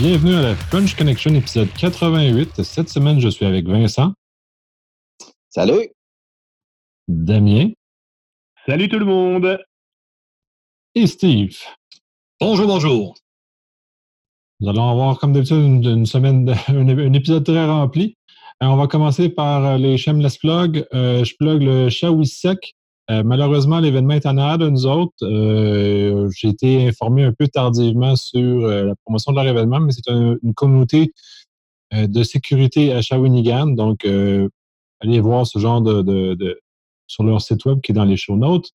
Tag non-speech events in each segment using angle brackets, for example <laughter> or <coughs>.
bienvenue à la French Connection épisode 88. Cette semaine, je suis avec Vincent. Salut. Damien. Salut tout le monde. Et Steve. Bonjour, bonjour. Nous allons avoir, comme d'habitude, une, semaine, <laughs> un, épisode très rempli. Euh, on va commencer par euh, les shameless plugs. Euh, je plug le Shawi Sec. malheureusement, l'événement est en arrière de nous autres. J'ai été informé un peu tardivement sur la promotion de leur événement, mais c'est une communauté de sécurité à Shawinigan. Donc, allez voir ce genre de, sur leur site web qui est dans les show notes.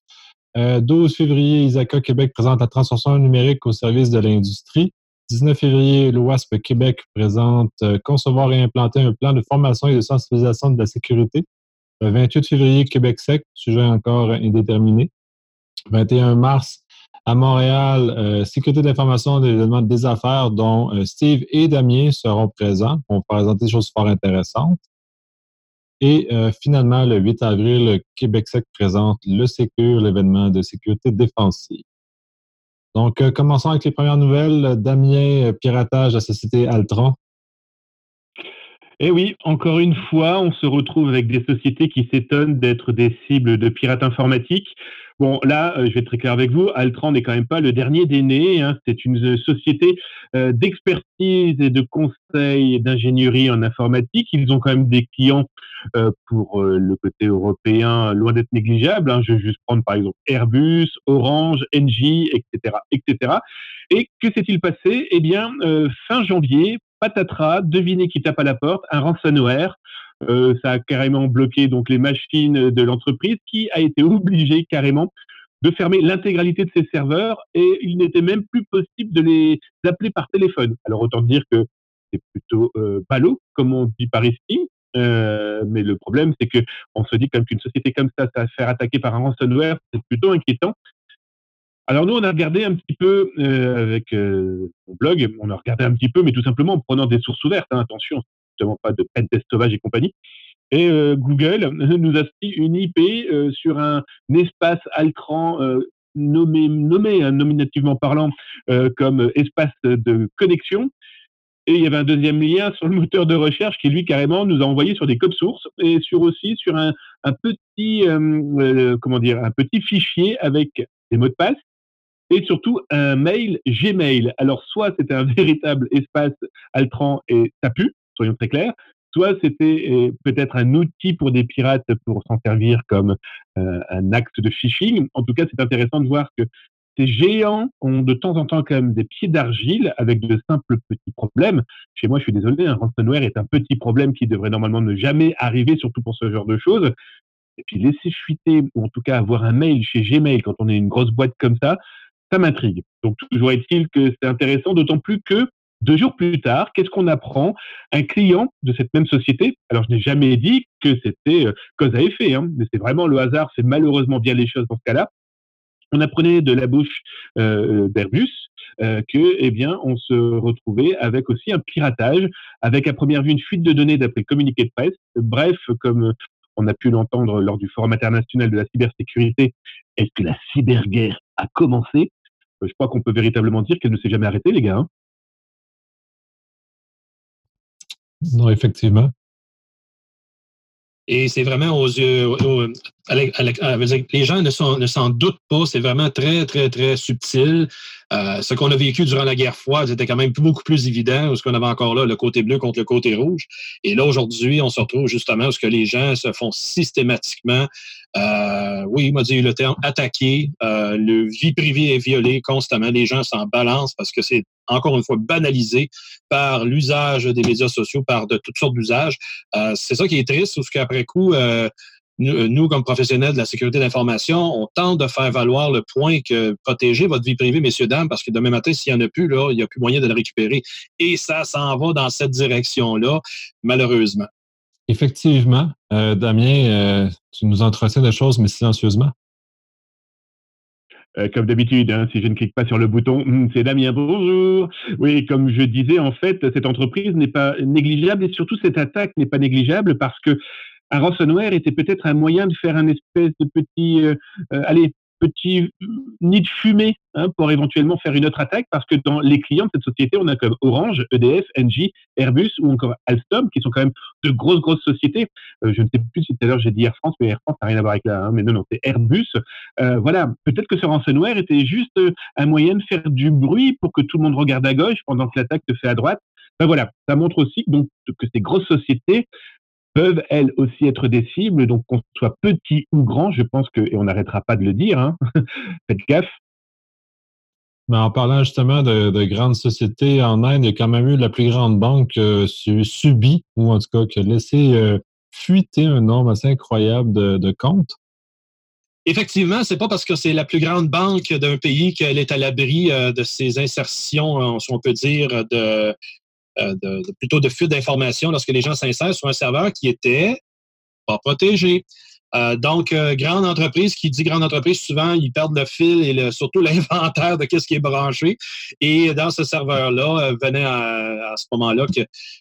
12 février, Isaka Québec présente la transformation numérique au service de l'industrie. 19 février, l'OASP Québec présente euh, concevoir et implanter un plan de formation et de sensibilisation de la sécurité. Le 28 février, Québec sec, sujet encore indéterminé. 21 mars, à Montréal, euh, sécurité d'information de l'événement des affaires dont euh, Steve et Damien seront présents pour présenter des choses fort intéressantes. Et finalement, le 8 avril, Québec sec présente le Sécure, l'événement de sécurité défensive. Donc, euh, commençons avec les premières nouvelles. Damien, euh, piratage à la société Altron. Eh oui, encore une fois, on se retrouve avec des sociétés qui s'étonnent d'être des cibles de pirates informatiques. Bon, là, euh, je vais être très clair avec vous, Altran n'est quand même pas le dernier des nés. Hein. C'est une société euh, d'expertise et de conseil d'ingénierie en informatique. Ils ont quand même des clients euh, pour le côté européen loin d'être négligeable. Hein. Je vais juste prendre par exemple Airbus, Orange, Engie, etc., etc. Et que s'est-il passé? Eh bien, fin janvier, patatras, devinez qui tape à la porte, un ransomware euh, ça a carrément bloqué donc les machines de l'entreprise qui a été <laughs> obligée carrément de fermer l'intégralité de ses serveurs et il n'était même plus possible de les appeler par téléphone. Alors autant dire que c'est plutôt euh, ballot, comme on dit par ici. Euh, mais le problème, c'est que on se dit qu'une société comme ça, ça va se faire attaquer par un ransomware, c'est plutôt inquiétant. Alors nous, on a regardé un petit peu euh, avec mon blog, on a regardé un petit peu, mais tout simplement en prenant des sources ouvertes. Hein, attention, justement pas de pentest sauvage et compagnie. Et euh, Google <laughs> nous a fait une IP euh, sur un, espace Altran euh, nommé, nommé hein, nominativement parlant comme espace de connexion. Et il y avait un deuxième lien sur le moteur de recherche qui, lui, carrément, nous a envoyé sur des codes sources et sur aussi sur un petit, comment dire, un petit fichier avec des mots de passe et surtout un mail Gmail. Alors, soit c'était un <laughs> véritable espace Altran et ça pue, soyons très clairs. Soit c'était euh, peut-être un outil pour des pirates pour s'en servir comme euh, un acte de phishing. En tout cas, c'est intéressant de voir que ces géants ont de temps en temps quand même des pieds d'argile avec de simples petits problèmes. Chez moi, je suis désolé, un ransomware est un petit problème qui devrait normalement ne jamais arriver, surtout pour ce genre de choses. Et puis laisser fuiter, ou en tout cas avoir un mail chez Gmail quand on est une grosse boîte comme ça, ça m'intrigue. Donc toujours est-il que c'est intéressant, d'autant plus que deux jours plus tard, qu'est-ce qu'on apprend? Un client de cette même société, alors je n'ai jamais dit que c'était euh, cause à effet, hein, mais c'est vraiment le hasard, c'est malheureusement bien les choses dans ce cas-là. On apprenait de la bouche euh, d'Airbus euh, que, eh bien, on se retrouvait avec aussi un piratage, avec à première vue une fuite de données d'après communiqué de presse. Bref, comme on a pu l'entendre lors du Forum international de la cybersécurité, est-ce que la cyberguerre a commencé? Je crois qu'on peut véritablement dire qu'elle ne s'est jamais arrêtée, les gars. Hein. Non, effectivement. Et c'est vraiment aux yeux. les gens ne s'en doutent pas. C'est vraiment très, très, très subtil. Euh, ce qu'on a vécu durant la guerre froide, c'était quand même beaucoup plus évident, parce qu'on avait encore là le côté bleu contre le côté rouge. Et là, aujourd'hui, on se retrouve justement où ce que les gens se font systématiquement euh, oui, il m'a dit le terme attaqué. Euh, le vie privée est violée constamment. Les gens s'en balancent parce que c'est encore une fois banalisé par l'usage des médias sociaux, par de toutes sortes d'usages. Euh, c'est ça qui est triste, parce qu'après coup, euh, nous, comme professionnels de la sécurité d'information, on tente de faire valoir le point que protéger votre vie privée, messieurs, dames, parce que demain matin, s'il n'y en a plus, là, il n'y a plus moyen de le récupérer. Et ça s'en va dans cette direction-là, malheureusement. Effectivement. Euh, Damien, euh, tu nous entretiens des choses, mais silencieusement. Euh, comme d'habitude, hein, si je ne clique pas sur le bouton, hum, c'est Damien, bonjour. Oui, comme je disais, en fait, cette entreprise n'est pas négligeable et surtout cette attaque n'est pas négligeable parce que un ransomware était peut-être un moyen de faire un espèce de petit, allez, petit nid de fumée hein, pour éventuellement faire une autre attaque parce que dans les clients de cette société, on a comme Orange, EDF, Engie, Airbus ou encore Alstom qui sont quand même de grosses, grosses sociétés. Euh, je ne sais plus si tout à l'heure j'ai dit Air France, mais Air France n'a rien à voir avec là. Hein, mais non, non, c'est Airbus. Euh, voilà, peut-être que ce ransomware était juste un moyen de faire du bruit pour que tout le monde regarde à gauche pendant que l'attaque se fait à droite. Ben voilà, ça montre aussi que ces grosses sociétés peuvent elles aussi être des cibles, donc qu'on soit petit ou grand, je pense que, et on n'arrêtera pas de le dire, hein, <laughs> faites gaffe. Mais en parlant justement de, grandes sociétés en Inde, il y a quand même eu la plus grande banque euh, subie, ou en tout cas qui a laissé euh, fuiter un nombre assez incroyable de, comptes. Effectivement, c'est pas parce que c'est la plus grande banque d'un pays qu'elle est à l'abri euh, de ces insertions, si on peut dire, de, euh, plutôt de fuite d'informations lorsque les gens s'insèrent sur un serveur qui était pas protégé. Euh, donc, euh, grande entreprise, qui dit grande entreprise, souvent, ils perdent le fil et surtout <laughs> l'inventaire de ce qui est branché. Et dans ce serveur-là, euh, venait à, ce moment-là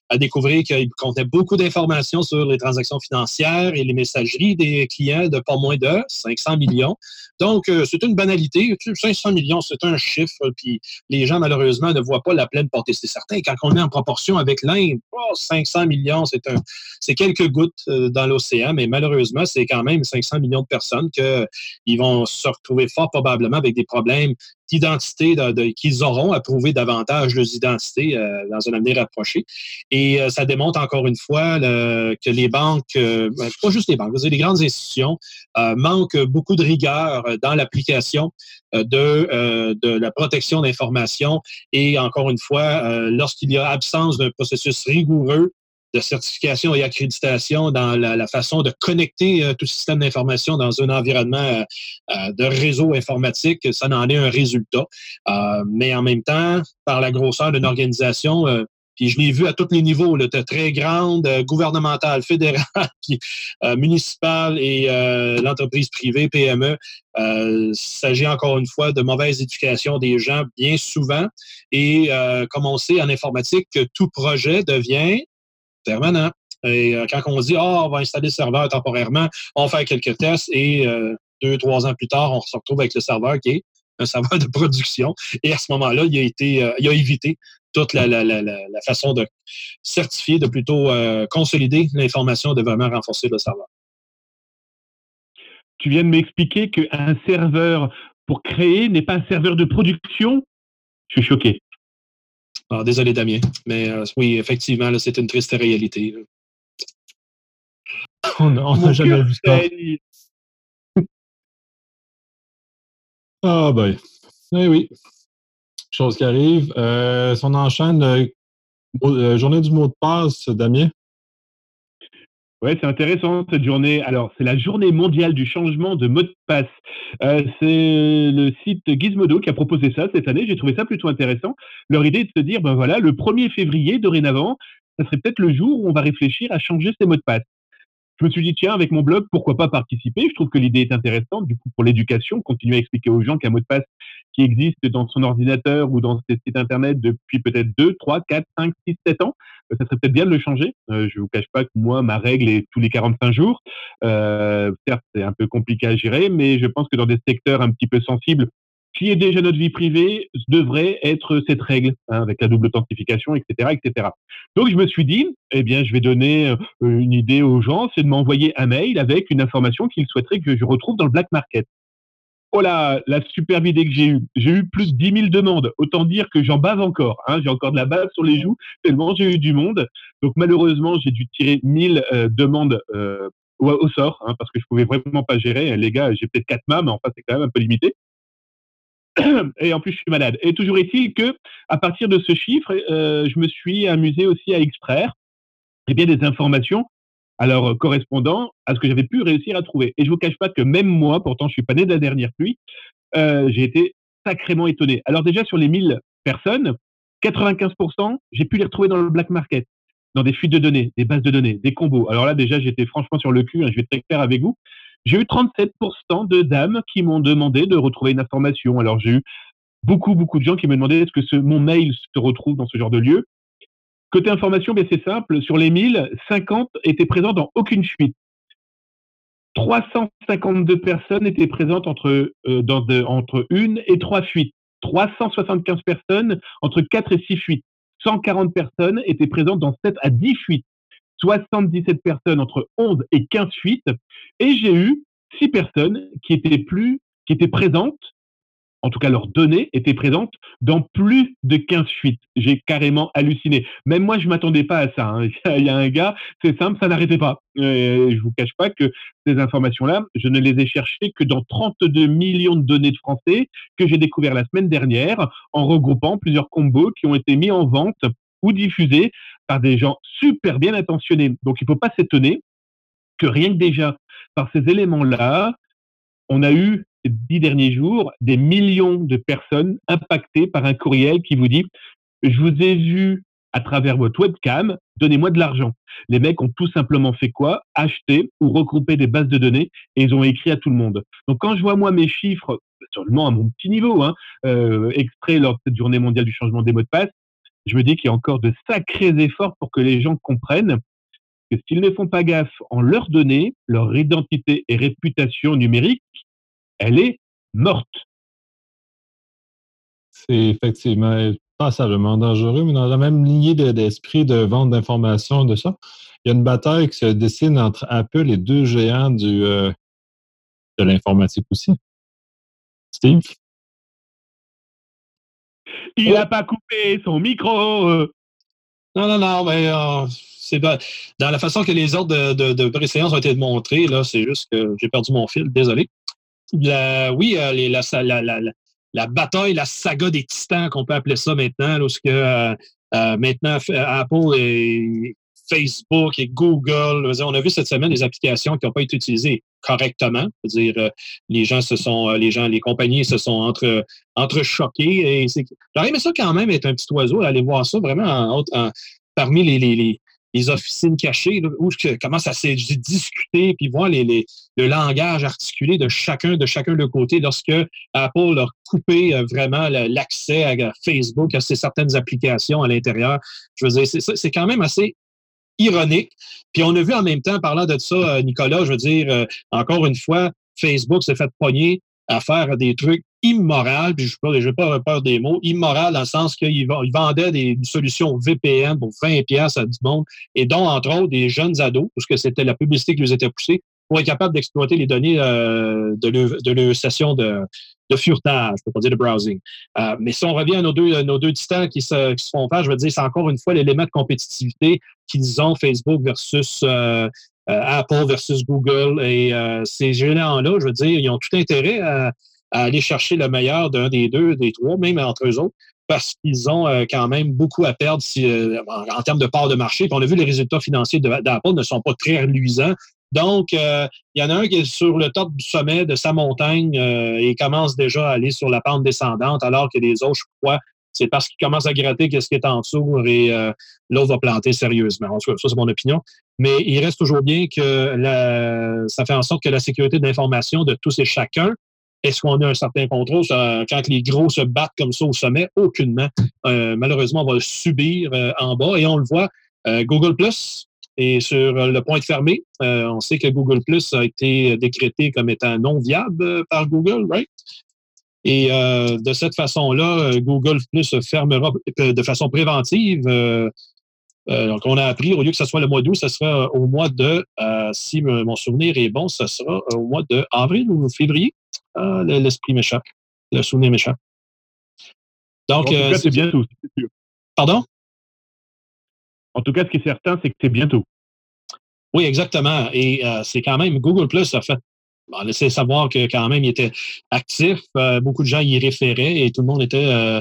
à découvrir qu'il contenait beaucoup d'informations sur les transactions financières et les messageries des clients de pas moins de 500 millions. Donc, c'est une banalité. 500 millions, c'est un chiffre, puis les gens, malheureusement, ne voient pas la pleine portée. C'est certain, quand on est en proportion avec l'Inde, 500 millions, c'est quelques gouttes dans l'océan, mais malheureusement, c'est quand même 500 millions de personnes qu'ils vont se retrouver fort probablement avec des problèmes d'identité qu'ils auront à prouver davantage leurs identités euh, dans un avenir approché. Et euh, ça démontre encore une fois que les banques, euh, ben, pas juste les banques, les grandes institutions manquent beaucoup de rigueur dans l'application de, de la protection d'informations et encore une fois, lorsqu'il y a absence d'un processus rigoureux de certification et accréditation dans la, façon de connecter euh, tout système d'information dans un environnement euh, euh, de réseau informatique, ça n'en est un résultat. mais en même temps, par la grosseur d'une organisation, puis je l'ai vu à tous les niveaux, là, très grande, gouvernementale, fédérale, <laughs> puis municipale et l'entreprise privée, PME. Il s'agit encore une fois de mauvaise éducation des gens bien souvent. Et comme on sait en informatique, que tout projet devient permanent. Et euh, quand on dit, ah, on va installer le serveur temporairement, on fait quelques tests et euh, deux, trois ans plus tard, on se retrouve avec le serveur qui est un <laughs> serveur de production. Et à ce moment-là, il a été, euh, il a évité toute la, façon de certifier, de plutôt consolider l'information, de vraiment renforcer le serveur. Tu viens de m'expliquer qu'un serveur pour créer n'est pas un serveur de production? Je suis choqué. Ah, désolé, Damien. Mais euh, oui, effectivement, c'est une triste réalité. <laughs> On n'a jamais vu ça. <laughs> Ah, ben. Eh oui. Chose qui arrive. Euh, si on enchaîne, euh, journée du mot de passe, Damien? Oui, c'est intéressant cette journée. Alors, c'est la journée mondiale du changement de mot de passe. Euh, c'est le site Gizmodo qui a proposé ça cette année. J'ai trouvé ça plutôt intéressant. Leur idée est de se dire, ben voilà, le 1er février, dorénavant, ça serait peut-être le jour où on va réfléchir à changer ses mots de passe je me suis dit, tiens, avec mon blog, pourquoi pas participer? Je trouve que l'idée est intéressante, du coup, pour l'éducation, continuer à expliquer aux gens qu'un mot de passe qui existe dans son ordinateur ou dans ses sites Internet depuis peut-être 2, 3, 4, 5, 6, 7 ans, euh, ça serait peut-être bien de le changer. Euh, je ne vous cache pas que moi, ma règle est tous les 45 jours. Euh, certes, c'est un peu compliqué à gérer, mais je pense que dans des secteurs un petit peu sensibles, qui est déjà notre vie privée devrait être cette règle, hein, avec la double authentification, etc., etc. Donc je me suis dit, eh bien, je vais donner euh, une idée aux gens, c'est de m'envoyer un mail avec une information qu'ils souhaiteraient que je retrouve dans le black market. Oh là, la superbe idée que j'ai eue. J'ai eu plus de 10 000 demandes. Autant dire que j'en bave encore. Hein. J'ai encore de la bave sur les joues, tellement j'ai eu du monde. Donc malheureusement, j'ai dû tirer 1000 euh, demandes euh, au, sort, hein, parce que je pouvais vraiment pas gérer. Les gars, j'ai peut-être 4 mains, mais enfin, c'est quand même un peu limité. <coughs> et en plus je suis malade. Et toujours est-il que à partir de ce chiffre, euh, je me suis amusé aussi à extraire eh bien, des informations alors euh, correspondant à ce que j'avais pu réussir à trouver. Et je vous cache pas que même moi, pourtant je suis pas né de la dernière pluie, euh, j'ai été sacrément étonné. Alors déjà sur les 1000 personnes, 95%, j'ai pu les retrouver dans le black market, dans des fuites de données, des bases de données, des combos. Alors là déjà j'étais franchement sur le cul, hein, je vais être très clair avec vous. J'ai eu 37% de dames qui m'ont demandé de retrouver une information. Alors j'ai eu beaucoup, beaucoup de gens qui me demandaient est-ce que mon mail se retrouve dans ce genre de lieu. Côté information, ben c'est simple. Sur les 1000, 50 étaient présents dans aucune fuite. 352 personnes étaient présentes entre, euh, entre une et trois fuites. 375 personnes entre 4 et 6 fuites. 140 personnes étaient présentes dans 7 à 10 fuites. 77 personnes entre 11 et 15 fuites. Et j'ai eu 6 personnes qui étaient plus, qui étaient présentes en tout cas leurs données étaient présentes dans plus de 15 fuites. J'ai carrément halluciné. Même moi, je m'attendais pas à ça. Hein. <laughs> Il y a un gars, c'est simple, ça n'arrêtait pas. Euh, je vous cache pas que ces informations-là, je ne les ai cherchées que dans 32 millions de données de Français que j'ai découvert la semaine dernière en regroupant plusieurs combos qui ont été mis en vente ou diffusés par des gens super bien intentionnés. Donc, il ne faut pas s'étonner que rien que déjà par ces éléments-là, on a eu dix derniers jours des millions de personnes impactées par un courriel qui vous dit je vous ai vu à travers votre webcam, donnez-moi de l'argent. Les mecs ont tout simplement fait quoi? Acheter ou regrouper des bases de données et ils ont écrit à tout le monde. Donc quand je vois moi mes chiffres, seulement à mon petit niveau, hein, euh, extraits lors de cette journée mondiale du changement des mots de passe, je me dis qu'il y a encore de sacrés efforts pour que les gens comprennent que s'ils ne font pas gaffe en leurs données, leur identité et réputation numérique, elle est morte. C'est effectivement passablement dangereux, mais dans la même lignée d'esprit de, vente d'informations, de ça, il y a une bataille qui se dessine entre Apple et deux géants euh, de l'informatique aussi. Steve? Il n'a pas coupé son micro. Euh. Non, non, non, mais euh, c'est dans la façon que les ordres de, de, préséance ont été montrés, là, c'est juste que j'ai perdu mon fil, désolé oui, euh, la, la, bataille, la saga des titans, qu'on peut appeler ça maintenant, lorsque euh, euh, maintenant Apple et Facebook et Google, on a vu cette semaine des applications qui n'ont pas été utilisées correctement. dire, les gens se sont, les gens, les compagnies se sont entre, entrechoquées. Et J'aurais aimé ça quand même être un petit oiseau, aller voir ça vraiment parmi les, les, les officines cachées, où je commence à se discuter, puis voir le langage articulé de chacun de chacun de côté lorsque Apple a coupé euh, vraiment l'accès à Facebook, à ces certaines applications à l'intérieur. Je veux dire, c'est quand même assez ironique. Puis on a vu en même temps, parlant de ça, euh, Nicolas, je veux dire, euh, encore une fois, Facebook s'est fait pogner à faire des trucs immoral, puis je ne vais pas avoir peur des mots, immoral dans le sens qu'il vendait des solutions VPN pour 20 pièces à du monde, et dont, entre autres, des jeunes ados, parce que c'était la publicité qui les était poussée, pour être capable d'exploiter les données euh, de, leur, session de, de furetage, pour pas dire de browsing. Euh, mais si on revient à nos deux, nos deux titans qui se, font faire, je veux dire, c'est encore une fois l'élément de compétitivité qu'ils ont, Facebook versus euh, Apple versus Google. Et ces géants-là, je veux dire, ils ont tout intérêt à, aller chercher le meilleur d'un des deux, des trois, même entre eux autres, parce qu'ils ont euh, quand même beaucoup à perdre euh, en, termes de part de marché. Puis on a vu les résultats financiers d'Apple ne sont pas très reluisants. Donc, euh, il y en a un qui est sur le top du sommet de sa montagne et commence déjà à aller sur la pente descendante, alors que les autres, je crois, c'est parce qu'il commence à gratter qu'est-ce qui est en dessous et l'autre va planter sérieusement. En tout cas, ça, c'est mon opinion. Mais il reste toujours bien que ça fait en sorte que la sécurité de l'information de tous et chacun est-ce qu'on a un certain contrôle? quand les gros se battent comme ça au sommet, aucunement. Euh, malheureusement, on va le subir euh, en bas et on le voit. Euh, Google Plus est sur le point de fermer. on sait que Google Plus a été décrété comme étant non viable par Google, right? Et de cette façon-là, Google Plus fermera de façon préventive. donc, on a appris, au lieu que ce soit le mois d'août, ce sera au mois de, si mon souvenir est bon, ce sera au mois de avril ou février. Ah, l'esprit m'échappe. Le souvenir m'échappe. Donc, euh, c'est sûr. Pardon? En tout cas, ce qui est certain, c'est que c'est bientôt. Oui, exactement. Et euh, c'est quand même, Google Plus a fait bon, laisser savoir que quand même, il était actif. Euh, beaucoup de gens y référaient et tout le monde était.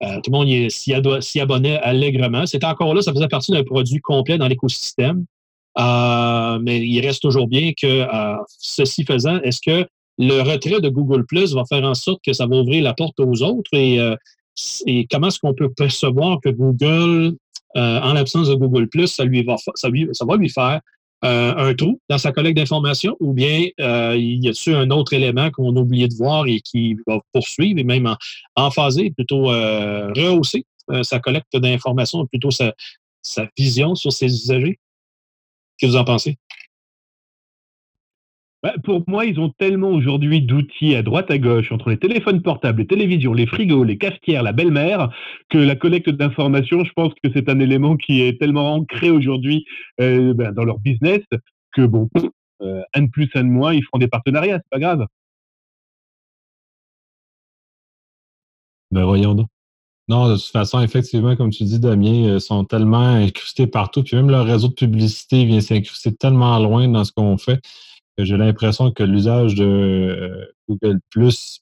tout le monde s'y abonnait allègrement. C'était encore là, ça faisait partie d'un produit complet dans l'écosystème. mais il reste toujours bien que, ceci faisant, est-ce que le retrait de Google Plus va faire en sorte que ça va ouvrir la porte aux autres? Euh, et comment est-ce qu'on peut percevoir que Google, euh, en l'absence de Google ça lui va, ça, lui, va lui faire euh, un trou dans sa collecte d'informations ou bien il y a-t-il un autre élément qu'on a oublié de voir et qui va poursuivre et même en, en phaser, plutôt rehausser sa collecte d'informations, plutôt sa, sa vision sur ses usagers? Que vous en pensez? Bah, pour moi, ils ont tellement aujourd'hui d'outils à droite à gauche, entre les téléphones portables, les télévisions, les frigos, les cafetières, la belle-mère, que la collecte d'informations, je pense que c'est un élément qui est tellement ancré aujourd'hui euh, ben, dans leur business que bon, euh, un de plus, un de moins, ils feront des partenariats, c'est pas grave. Ben voyons donc. Non, de toute façon, effectivement, comme tu dis, Damien, ils sont tellement incrustés partout, puis même leur réseau de publicité vient s'incruster tellement loin dans ce qu'on fait j'ai l'impression que l'usage de euh, Google Plus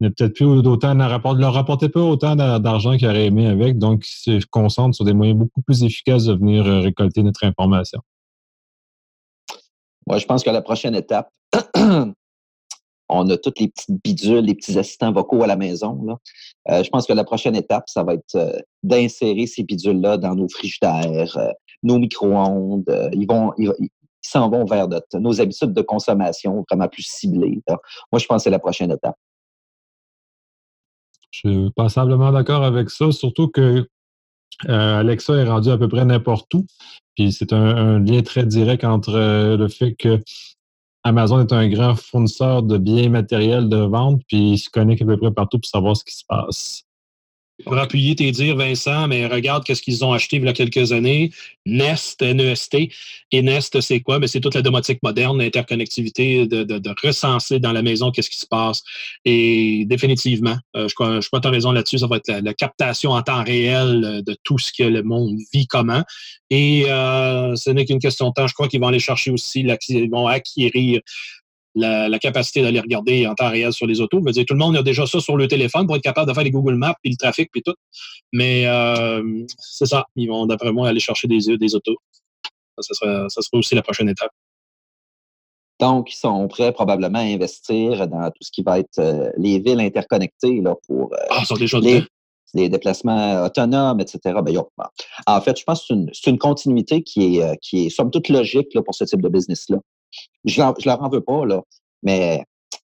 n'est peut-être plus autant leur rapportait pas autant d'argent qu'ils auraient aimé avec, donc ils se concentrent sur des moyens beaucoup plus efficaces de venir euh, récolter notre information. Moi, je pense que la prochaine étape, <clears throat> on a toutes les petites bidules, les petits assistants vocaux à la maison. Euh, je pense que la prochaine étape, ça va être d'insérer ces bidules-là dans nos frigidaires, nos micro-ondes. ils vont, s'en vont vers nos habitudes de consommation vraiment plus ciblées. Moi, je pense que c'est la prochaine étape. Je suis passablement d'accord avec ça, surtout que Alexa est rendu à peu près n'importe où. Puis c'est un, lien très direct entre euh, le fait que Amazon est un grand fournisseur de biens matériels de vente, puis il se connecte à peu près partout pour savoir ce qui se passe pour appuyer tes dires, Vincent, mais regarde qu'est-ce qu'ils ont acheté il y a quelques années. Nest, N-E-S-T. Et Nest, c'est quoi? Ben, c'est toute la domotique moderne, l'interconnectivité, de, recenser dans la maison qu'est-ce qui se passe. Et définitivement, euh, je crois, je crois as raison là-dessus, ça va être la, captation en temps réel de tout ce que le monde vit comment. Et euh, ce n'est qu'une question de temps. Je crois qu'ils vont aller chercher aussi, ils vont acquérir la, capacité d'aller regarder en temps réel sur les autos. Je veux dire, tout le monde a déjà ça sur le téléphone pour être capable de faire les Google Maps, puis le trafic, puis tout. Mais euh, c'est ça. Ils vont, d'après moi, aller chercher des, des autos. Ça, sera, aussi la prochaine étape. Donc, ils sont prêts probablement à investir dans tout ce qui va être euh, les villes interconnectées là, pour euh, ah, les, déplacements autonomes, etc. Ben, en fait, je pense que c'est une, continuité qui est, qui est somme toute logique là, pour ce type de business-là. Je ne leur en veux pas, là, mais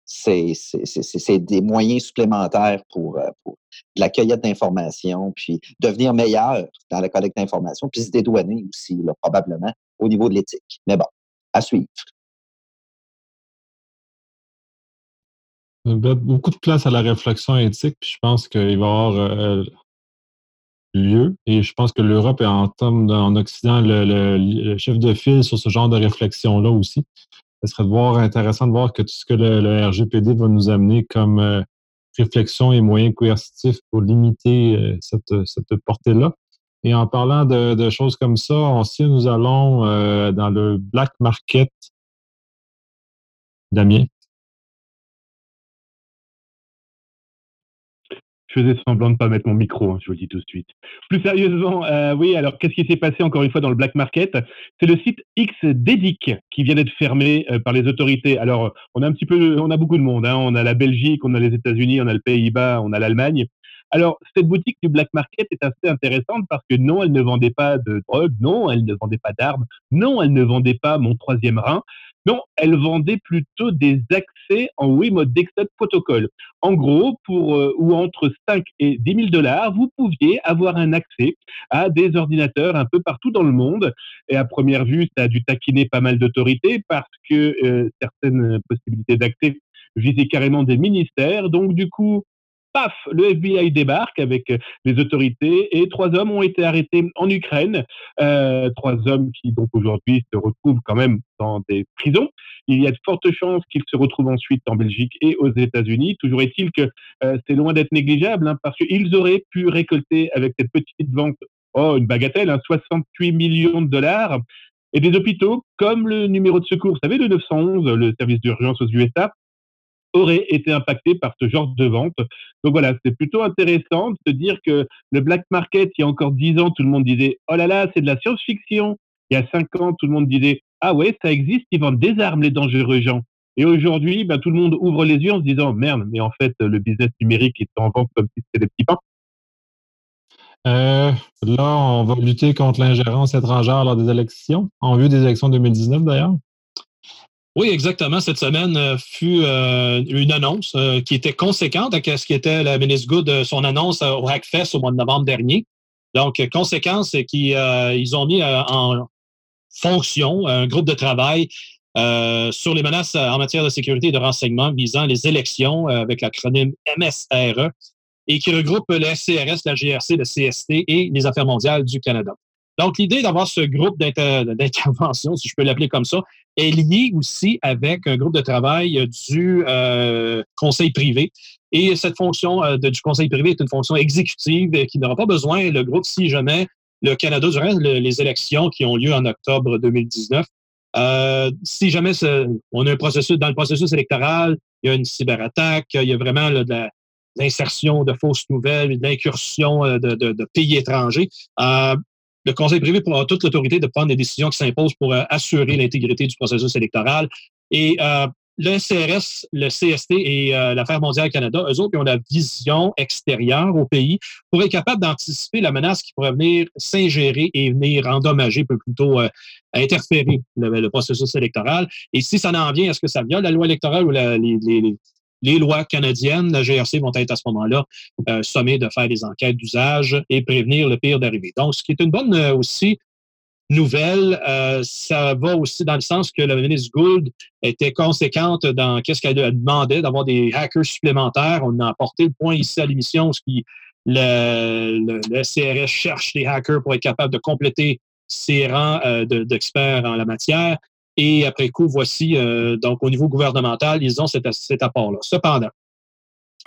c'est des moyens supplémentaires pour, euh, la cueillette d'informations, puis devenir meilleur dans la collecte d'informations, puis se dédouaner aussi, là, probablement, au niveau de l'éthique. Mais bon, à suivre. Beaucoup de place à la réflexion éthique, puis je pense qu'il va y avoir euh, lieu. Et je pense que l'Europe est en, en Occident le, chef de file sur ce genre de réflexion-là aussi. Ce serait de voir, intéressant de voir que tout ce que le, RGPD va nous amener comme euh, réflexion et moyens coercitifs pour limiter euh, cette, cette portée-là. Et en parlant de, choses comme ça, aussi nous allons euh, dans le black market. Damien. Faisais semblant de ne pas mettre mon micro, hein, je vous le dis tout de suite. Plus sérieusement, euh, oui, alors qu'est-ce qui s'est passé encore une fois dans le black market? C'est le site XDedic qui vient d'être fermé euh, par les autorités. Alors, on a un petit peu, on a beaucoup de monde. Hein. On a la Belgique, on a les États-Unis, on a le Pays-Bas, on a l'Allemagne. Alors, cette boutique du black market est assez intéressante parce que non, elle ne vendait pas de drogue, non, elle ne vendait pas d'armes, non, elle ne vendait pas mon troisième rein, non, elle vendait plutôt des accès en Remote Desktop Protocol. En gros, pour euh, ou entre 5 et 10 000 dollars, vous pouviez avoir un accès à des ordinateurs un peu partout dans le monde. Et à première vue, ça a dû taquiner pas mal d'autorités parce que euh, certaines possibilités d'accès visaient carrément des ministères. Donc, du coup, paf, le FBI débarque avec euh, les autorités et trois hommes ont été arrêtés en Ukraine. Euh, trois hommes qui donc aujourd'hui se retrouvent quand même dans des prisons. Il y a de fortes chances qu'ils se retrouvent ensuite en Belgique et aux États-Unis. Toujours est-il que euh, c'est loin d'être négligeable hein, parce qu'ils auraient pu récolter avec cette petite vente, oh une bagatelle, 68 hein, millions de dollars. Et des hôpitaux comme le numéro de secours, vous savez, le 911, le service d'urgence aux USA, auraient été impactés par ce genre de vente. Donc voilà, c'est plutôt intéressant de se dire que le black market, il y a encore dix ans, tout le monde disait oh là là, c'est de la science-fiction. Il y a cinq ans, tout le monde disait ah ouais, ça existe, ils vendent des armes, les dangereux gens. Et aujourd'hui, ben, tout le monde ouvre les yeux en se disant merde, mais en fait, le business numérique est en vente comme si c'était des petits pains. Euh, là, on va lutter contre l'ingérence étrangère lors des élections, en vue des élections 2019 d'ailleurs. Oui, exactement. Cette semaine euh, fut euh, une annonce euh, qui était conséquente à ce qui était la ministre Good, son annonce au Hackfest au mois de novembre dernier. Donc, conséquence, c'est qu'ils ont mis en fonction un groupe de travail sur les menaces en matière de sécurité et de renseignement visant les élections avec l'acronyme MSRE et qui regroupe le SCRS, la GRC, le CST et les Affaires mondiales du Canada. Donc, l'idée d'avoir ce groupe d'intervention, si je peux l'appeler comme ça, est liée aussi avec un groupe de travail du euh, conseil privé. Et cette fonction euh, du conseil privé est une fonction exécutive qui n'aura pas besoin, le groupe, si jamais le Canada, durant les élections qui ont lieu en octobre 2019, euh, si jamais on a un processus, dans le processus électoral, il y a une cyberattaque, il y a vraiment de l'insertion de fausses nouvelles, de l'incursion de, de, pays étrangers, le Conseil privé pourra toute l'autorité de prendre des décisions qui s'imposent pour euh, assurer l'intégrité du processus électoral. Et euh, le CRS, le CST et euh, l'Affaire mondiale Canada, eux autres, ils ont la vision extérieure au pays pour être capables d'anticiper la menace qui pourrait venir s'ingérer et venir endommager, peut plutôt interférer le, processus électoral. Et si ça en vient, est-ce que ça vient la loi électorale ou les lois canadiennes, la GRC vont être à ce moment-là euh, sommées de faire des enquêtes d'usage et prévenir le pire d'arriver. Donc, ce qui est une bonne euh, aussi nouvelle, euh, ça va aussi dans le sens que la ministre Gould était conséquente dans qu'est-ce qu'elle demandait d'avoir des hackers supplémentaires. On a apporté le point ici à l'émission, ce qui le, le, CRS cherche des hackers pour être capable de compléter ses rangs d'experts en la matière. Et après coup, voici, euh, donc au niveau gouvernemental, ils ont cet, cet apport-là. Cependant,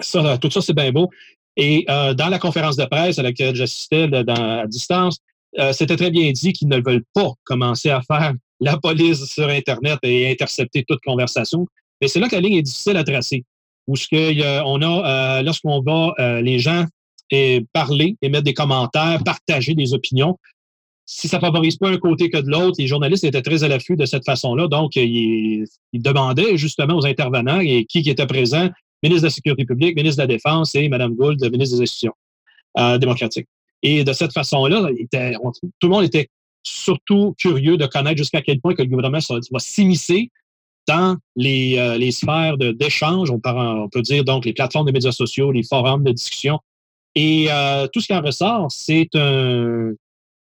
ça, tout ça, c'est bien beau. Et euh, dans la conférence de presse à laquelle j'assistais à distance, euh, c'était très bien dit qu'ils ne veulent pas commencer à faire <laughs> la police sur Internet et intercepter toute conversation. Mais c'est là que la ligne est difficile à tracer. Où ce que, on a, lorsqu'on va les gens parler, émettre des commentaires, partager des opinions, si ça favorise pas un côté que de l'autre, les journalistes étaient très à l'affût de cette façon-là. Donc, ils, demandaient justement aux intervenants et qui, qui était présent, ministre de la Sécurité publique, ministre de la Défense et Mme Gould, ministre des Institutions euh, démocratiques. Et de cette façon-là, tout le monde était surtout curieux de connaître jusqu'à quel point que le gouvernement va s'immiscer dans les, euh, sphères d'échange. On, peut dire donc les plateformes de médias sociaux, les forums de discussion. Et euh, tout ce qui en ressort, c'est un,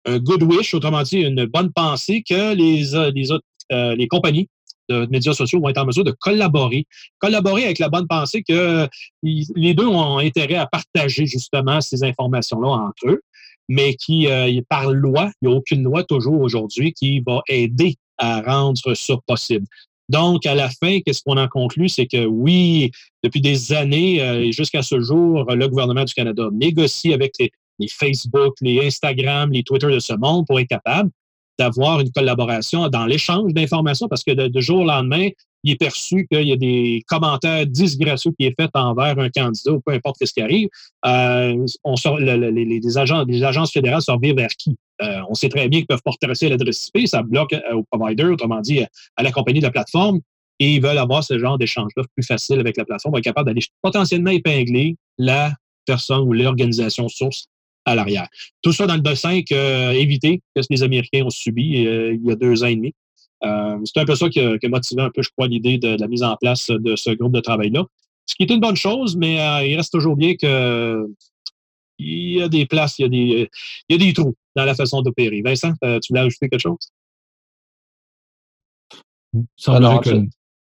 un good wish, autrement dit, une bonne pensée que les, euh, les, autres, euh, les compagnies de médias sociaux vont être en mesure de collaborer, collaborer avec la bonne pensée que les deux ont intérêt à partager justement ces informations-là entre eux, mais qui, euh, par loi, il n'y a aucune loi toujours aujourd'hui qui va aider à rendre ça possible. Donc, à la fin, qu'est-ce qu'on en conclut? C'est que oui, depuis des années et jusqu'à ce jour, le gouvernement du Canada négocie avec les, les Facebook, les Instagram, les Twitter de ce monde pour être capable d'avoir une collaboration dans l'échange d'informations parce que de, jour au lendemain, il est perçu qu'il y a des commentaires disgracieux qui est fait envers un candidat ou peu importe ce qui arrive. Euh, on sort, les, les agences fédérales sortent vers qui? Euh, on sait très bien qu'ils peuvent pas retracer l'adresse IP, ça bloque euh, au provider, autrement dit à la compagnie de la plateforme, et ils veulent avoir ce genre d'échange-là plus facile avec la plateforme, être capable d'aller potentiellement épingler la personne ou l'organisation source à l'arrière. Tout ça dans le dessin que éviter que ce que les Américains ont subi euh, il y a deux ans et demi. Euh, c'est un peu ça qui a, motivé un peu, je crois, l'idée de, la mise en place de ce groupe de travail-là. Ce qui est une bonne chose, mais euh, il reste toujours bien que il y a des places, il y a des, il y a des trous dans la façon d'opérer. Vincent, tu voulais ajouter quelque chose?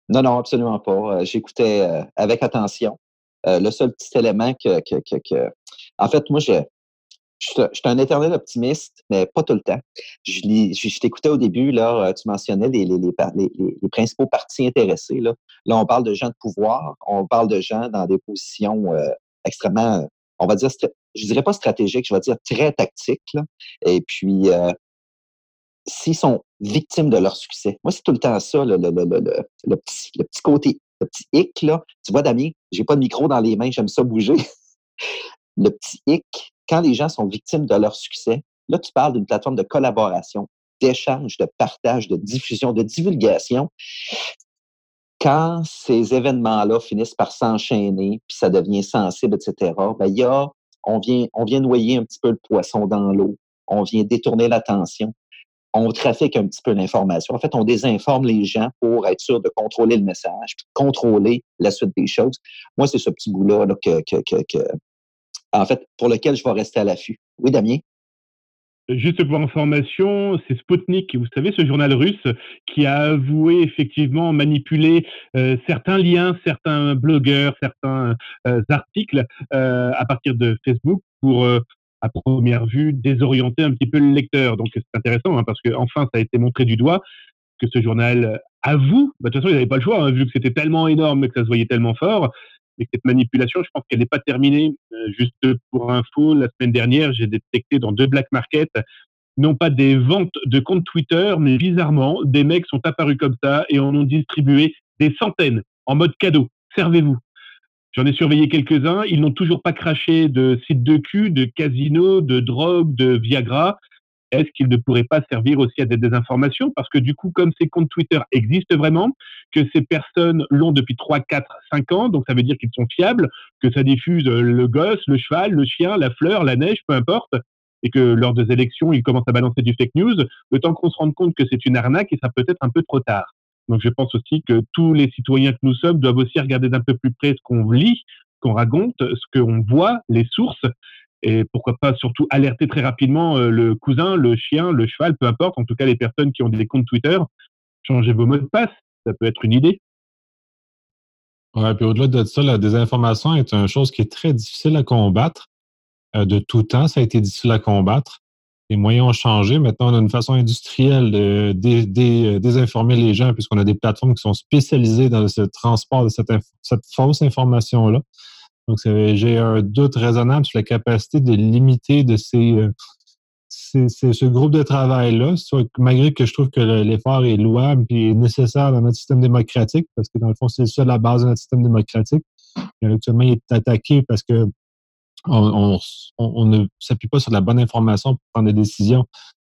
non, non, absolument pas. J'écoutais avec attention. le seul petit élément que, que, que en fait, moi, je, je suis un éternel optimiste, mais pas tout le temps. Je, t'écoutais au début, là, euh, tu mentionnais les, principaux partis intéressés. Là. on parle de gens de pouvoir, on parle de gens dans des positions euh, extrêmement, on va dire, je dirais pas stratégiques, je vais dire très tactiques. Et puis, euh, s'ils sont victimes de leur succès, moi, c'est tout le temps ça, le petit côté, le petit hic. Là. Tu vois, Damien, j'ai pas de micro dans les mains, j'aime ça bouger. <laughs> le petit hic, quand les gens sont victimes de leur succès, là, tu parles d'une plateforme de collaboration, d'échange, de partage, de diffusion, de divulgation. Quand ces événements-là finissent par s'enchaîner, puis ça devient sensible, etc., ben, il y a, on vient, on vient noyer un petit peu le poisson dans l'eau, on vient détourner l'attention, on trafique un petit peu l'information. En fait, on désinforme les gens pour être sûr de contrôler le message, de contrôler la suite des choses. Moi, c'est ce petit bout-là que, en fait, pour lequel je vais rester à l'affût. Oui, Damien? Juste pour information, c'est Sputnik, vous savez, ce journal russe qui a avoué effectivement manipuler euh, certains liens, certains blogueurs, certains euh, articles euh, à partir de Facebook pour, à première vue, désorienter un petit peu le lecteur. Donc c'est intéressant hein, parce que enfin ça a été montré du doigt que ce journal avoue, bah, de toute façon ils n'avaient pas le choix hein, vu que c'était tellement énorme et que ça se voyait tellement fort, cette manipulation, je pense qu'elle n'est pas terminée. Euh, juste pour info, la semaine dernière, j'ai détecté dans deux black markets non pas des ventes de comptes Twitter, mais bizarrement, des mecs sont apparus comme ça et en ont distribué des centaines en mode cadeau. Servez-vous. J'en ai surveillé quelques-uns. Ils n'ont toujours pas craché de sites de cul, de casinos, de drogue, de Viagra est-ce qu'il ne pourrait pas servir aussi à des désinformations? Parce que du coup, comme ces comptes Twitter existent vraiment, que ces personnes l'ont depuis 3, 4, 5 ans, donc ça veut dire qu'ils sont fiables, que ça diffuse le gosse, le cheval, le chien, la fleur, la neige, peu importe, et que lors des élections, ils commencent à balancer du fake news, le temps qu'on se rende compte que c'est une arnaque et ça peut être un peu trop tard. Donc je pense aussi que tous les citoyens que nous sommes doivent aussi regarder d'un peu plus près ce qu'on lit, qu'on raconte, ce qu'on voit, les sources, et pourquoi pas surtout alerter très rapidement euh, le cousin, le chien, le cheval, peu importe, en tout cas les personnes qui ont des comptes Twitter, changez vos mots de passe, ça peut être une idée. Ouais, puis au-delà de ça, la désinformation est une chose qui est très difficile à combattre. Euh, de tout temps, ça a été difficile à combattre. Les moyens ont changé. Maintenant, on a une façon industrielle de, désinformer les gens puisqu'on a des plateformes qui sont spécialisées dans le transport de cette fausse information-là. Donc, j'ai un doute raisonnable sur la capacité de limiter de ces, euh, ce groupe de travail-là, malgré que je trouve que l'effort est louable et nécessaire dans notre système démocratique, parce que dans le fond, c'est ça la base de notre système démocratique. Et actuellement, il est attaqué parce que on, ne s'appuie pas sur la bonne information pour prendre des décisions.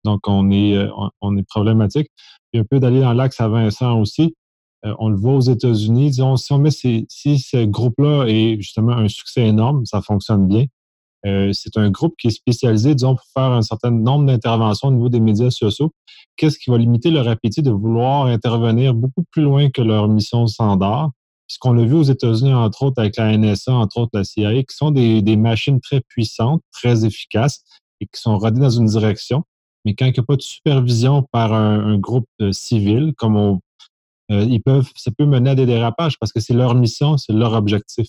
Donc, on est, euh, on est problématique. Puis un peu d'aller dans l'axe à Vincent aussi. Euh, on le voit aux États-Unis. Disons, si on met si ce groupe-là est justement un succès énorme, ça fonctionne bien. Euh, c'est un groupe qui est spécialisé, disons, pour faire un certain nombre d'interventions au niveau des médias sociaux. Qu'est-ce qui va limiter leur appétit de vouloir intervenir beaucoup plus loin que leur mission standard? Puisqu'on l'a vu aux États-Unis, entre autres, avec la NSA, entre autres la CIA, qui sont des, machines très puissantes, très efficaces et qui sont rodées dans une direction. Mais quand il n'y a pas de supervision par un, groupe euh, civil, comme on euh, ils peuvent, ça peut mener à des dérapages parce que c'est leur mission, c'est leur objectif.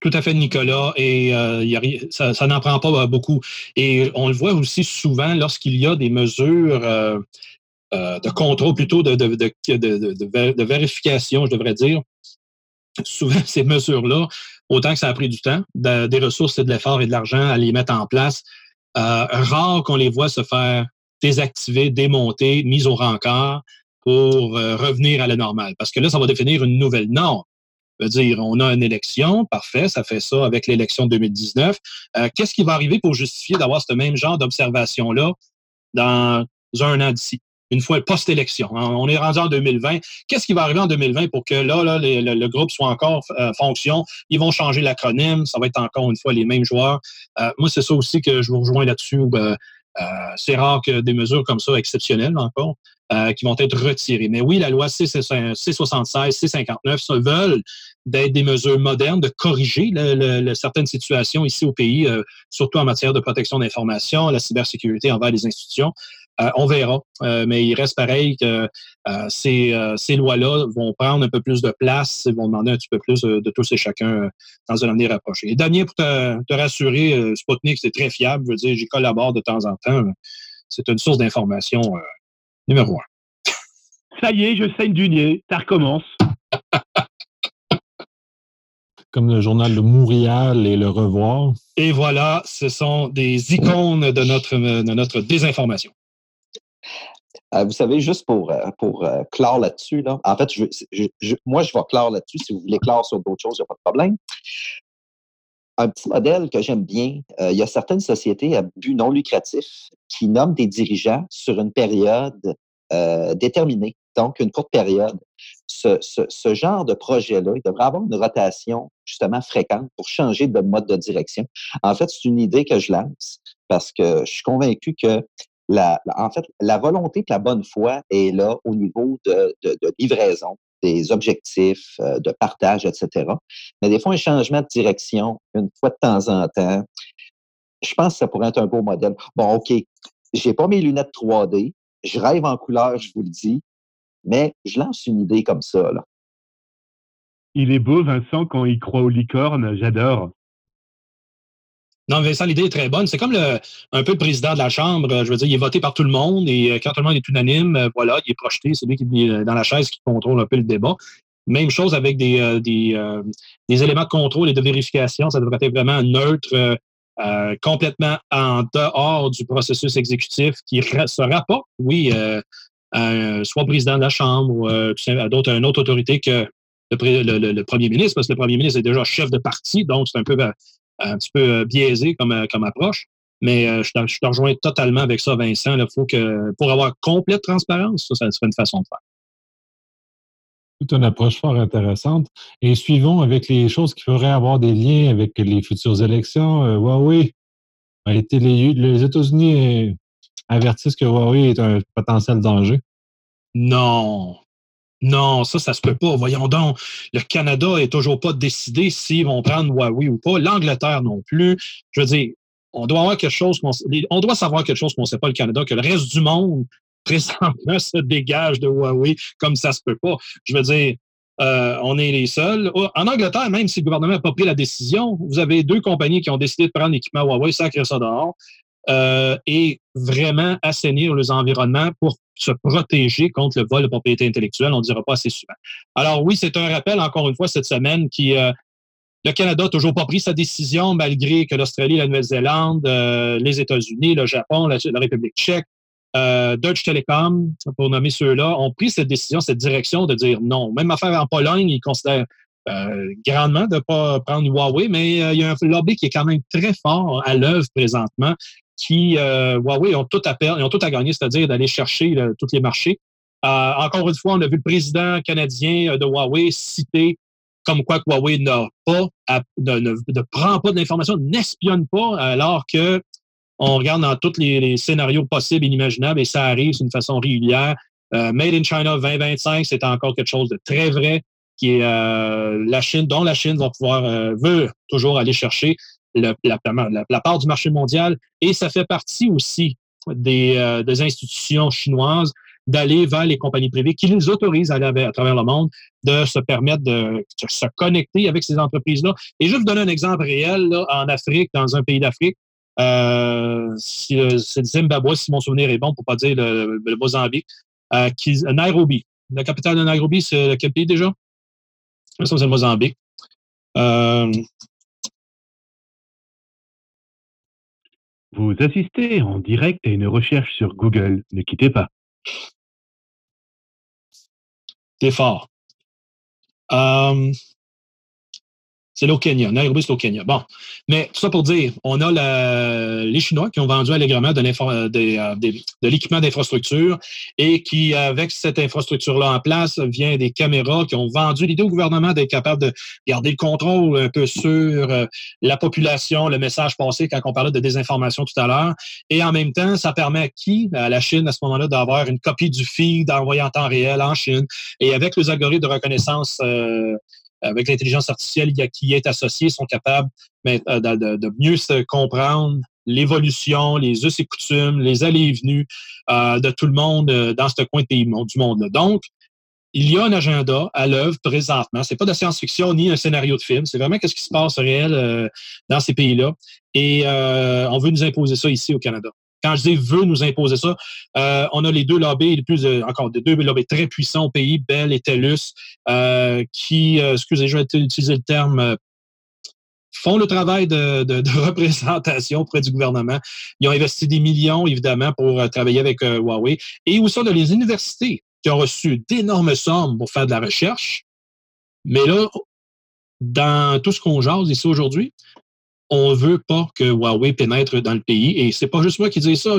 Tout à fait, Nicolas. Et euh, ça, n'en prend pas beaucoup. Et on le voit aussi souvent lorsqu'il y a des mesures euh, de contrôle, plutôt de, de, vérification, je devrais dire. Souvent, <laughs> ces mesures-là, autant que ça a pris du temps, des ressources et de l'effort et de l'argent à les mettre en place, rare qu'on les voit se faire désactiver, démonter, mise au rencard pour euh, revenir à la normale. Parce que là, ça va définir une nouvelle norme. veut dire, on a une élection, parfait, ça fait ça avec l'élection 2019. Euh, qu'est-ce qui va arriver pour justifier d'avoir ce même genre d'observation-là dans un an d'ici? Une fois post-élection? On est rendu en 2020. Qu'est-ce qui va arriver en 2020 pour que là, le, groupe soit encore en euh, fonction? Ils vont changer l'acronyme. Ça va être encore une fois les mêmes joueurs. moi, c'est ça aussi que je vous rejoins là-dessus. Euh, c'est rare que des mesures comme ça, exceptionnelles encore, euh, qui vont être retirées. Mais oui, la loi C76, C59 se veulent d'être des mesures modernes, de corriger certaines situations ici au pays, euh, surtout en matière de protection d'information, la cybersécurité envers les institutions. Euh, on verra. Euh, mais il reste pareil que euh, ces, lois-là vont prendre un peu plus de place et vont demander un petit peu plus de, tous et chacun dans un avenir rapproché. Et Damien, pour te, rassurer, Sputnik, c'est très fiable. Je veux dire, j'y collabore de temps en temps. C'est une source d'information numéro un. <laughs> Ça y est, je saigne du nez. Ça recommence. <laughs> comme le journal Le Montréal et Le Revoir. Et voilà, ce sont des icônes de notre, de notre désinformation. Euh, vous savez, juste pour, euh, pour euh, clore là-dessus, là, en fait, moi, je vais clore là-dessus. Si vous voulez clore sur d'autres choses, il n'y a pas de problème. Un petit modèle que j'aime bien, il y a certaines sociétés à but non lucratif qui nomment des dirigeants sur une période déterminée, donc une courte période. Ce, ce genre de projet-là, il devrait avoir une rotation justement fréquente pour changer de mode de direction. En fait, c'est une idée que je lance parce que je suis convaincu que la, en fait, la volonté et la bonne foi est là au niveau de, livraison des objectifs, euh, de partage, etc. Mais des fois, un changement de direction, une fois de temps en temps, je pense que ça pourrait être un beau modèle. Bon, OK, j'ai pas mes lunettes 3D, je rêve en couleur, je vous le dis, mais je lance une idée comme ça. Là. Il est beau, Vincent, quand il croit aux licornes, j'adore. Non, Vincent, l'idée est très bonne. C'est comme le, un peu le président de la Chambre. Je veux dire, il est voté par tout le monde et euh, quand tout le monde est unanime, euh, voilà, il est projeté. C'est lui qui est euh, dans la chaise qui contrôle un peu le débat. Même chose avec des, des, éléments de contrôle et de vérification. Ça devrait être vraiment neutre, complètement en dehors du processus exécutif qui se rapporte, oui, soit président de la Chambre ou d'autres, une autre autorité que le, premier ministre, parce que le premier ministre est déjà chef de parti, donc c'est un peu un petit peu euh, biaisé comme, euh, comme approche. Mais euh, je, te, je te rejoins totalement avec ça, Vincent. Il faut que pour avoir complète transparence, ça, ça serait une façon de faire. Toute une approche fort intéressante. Et suivons avec les choses qui pourraient avoir des liens avec les futures élections. Huawei a été les, les États-Unis avertissent que Huawei est un potentiel danger. Non, non, ça, ça se peut pas. Voyons donc, le Canada est toujours pas décidé s'ils vont prendre Huawei ou pas. L'Angleterre non plus. Je veux dire, on doit avoir quelque chose on doit savoir quelque chose qu'on ne sait pas le Canada, que le reste du monde <laughs> présentement se dégage de Huawei comme ça se peut pas. Je veux dire, euh, on est les seuls. Oh, en Angleterre, même si le gouvernement n'a pas pris la décision, vous avez deux compagnies qui ont décidé de prendre l'équipement Huawei, sacré ça dehors, euh, et vraiment assainir les environnements pour se protéger contre le vol de propriété intellectuelle. On ne dira pas assez souvent. Alors oui, c'est un rappel, encore une fois, cette semaine, qui euh, le Canada n'a toujours pas pris sa décision, malgré que l'Australie, la Nouvelle-Zélande, euh, les États-Unis, le Japon, la, République tchèque, euh, Deutsche Telekom, pour nommer ceux-là, ont pris cette décision, cette direction de dire non. Même affaire en Pologne, ils considèrent euh, grandement de ne pas prendre Huawei, mais il y a un lobby qui est quand même très fort à l'œuvre présentement qui, euh, Huawei, ont tout à perdre, ont tout à gagner, c'est-à-dire d'aller chercher tous les marchés. Euh, encore une fois, on a vu le président canadien euh, de Huawei citer comme quoi que Huawei ne, prend pas de l'information, n'espionne pas, alors que on regarde dans tous les, scénarios possibles et inimaginables et ça arrive d'une façon régulière. Made in China 2025, c'est encore quelque chose de très vrai qui est la Chine, dont la Chine va pouvoir veut toujours aller chercher la, part du marché mondial et ça fait partie aussi des, euh, des institutions chinoises d'aller vers les compagnies privées qui les autorisent à aller à, travers le monde, de se permettre de, se connecter avec ces entreprises-là. Et je vais vous donner un exemple réel en Afrique, dans un pays d'Afrique. Euh, c'est le Zimbabwe, si mon souvenir est bon, pour pas dire le, Mozambique, euh, qui, Nairobi. La capitale de Nairobi, c'est quel pays déjà? C'est le Mozambique. Vous assistez en direct à une recherche sur Google. Ne quittez pas. C'est fort. Euh, c'est au Kenya. Nairobi, c'est au Kenya. Bon. Mais tout ça pour dire, on a les Chinois qui ont vendu allègrement de, euh, de l'équipement d'infrastructure et qui, avec cette infrastructure-là en place, vient des caméras qui ont vendu l'idée au gouvernement d'être capable de garder le contrôle un peu sur euh, la population, le message passé quand on parlait de désinformation tout à l'heure. Et en même temps, ça permet à qui, à la Chine, à ce moment-là, d'avoir une copie du feed envoyé en temps réel en Chine. Et avec les algorithmes de reconnaissance euh, avec l'intelligence artificielle qui est associée, sont capables euh, de, mieux se comprendre l'évolution, les us et coutumes, les allées et venues euh, de tout le monde euh, dans ce coin du monde. -là. Donc, il y a un agenda à l'œuvre présentement. C'est pas de science-fiction ni un scénario de film. C'est vraiment ce qui se passe réel dans ces pays-là. Et on veut nous imposer ça ici au Canada. Quand je dis veut nous imposer ça, euh, on a les deux lobbies, les plus, euh, encore des deux lobbies très puissants au pays, Bell et TELUS, euh, qui, excusez, je vais utiliser le terme, font le travail de, <laughs> représentation auprès du gouvernement. Ils ont investi des millions, évidemment, pour travailler avec Huawei. Et aussi, on a les universités qui ont reçu d'énormes sommes pour faire de la recherche? Mais là, dans tout ce qu'on jase ici aujourd'hui, on veut pas que Huawei pénètre dans le pays. Et c'est pas juste moi qui dis ça.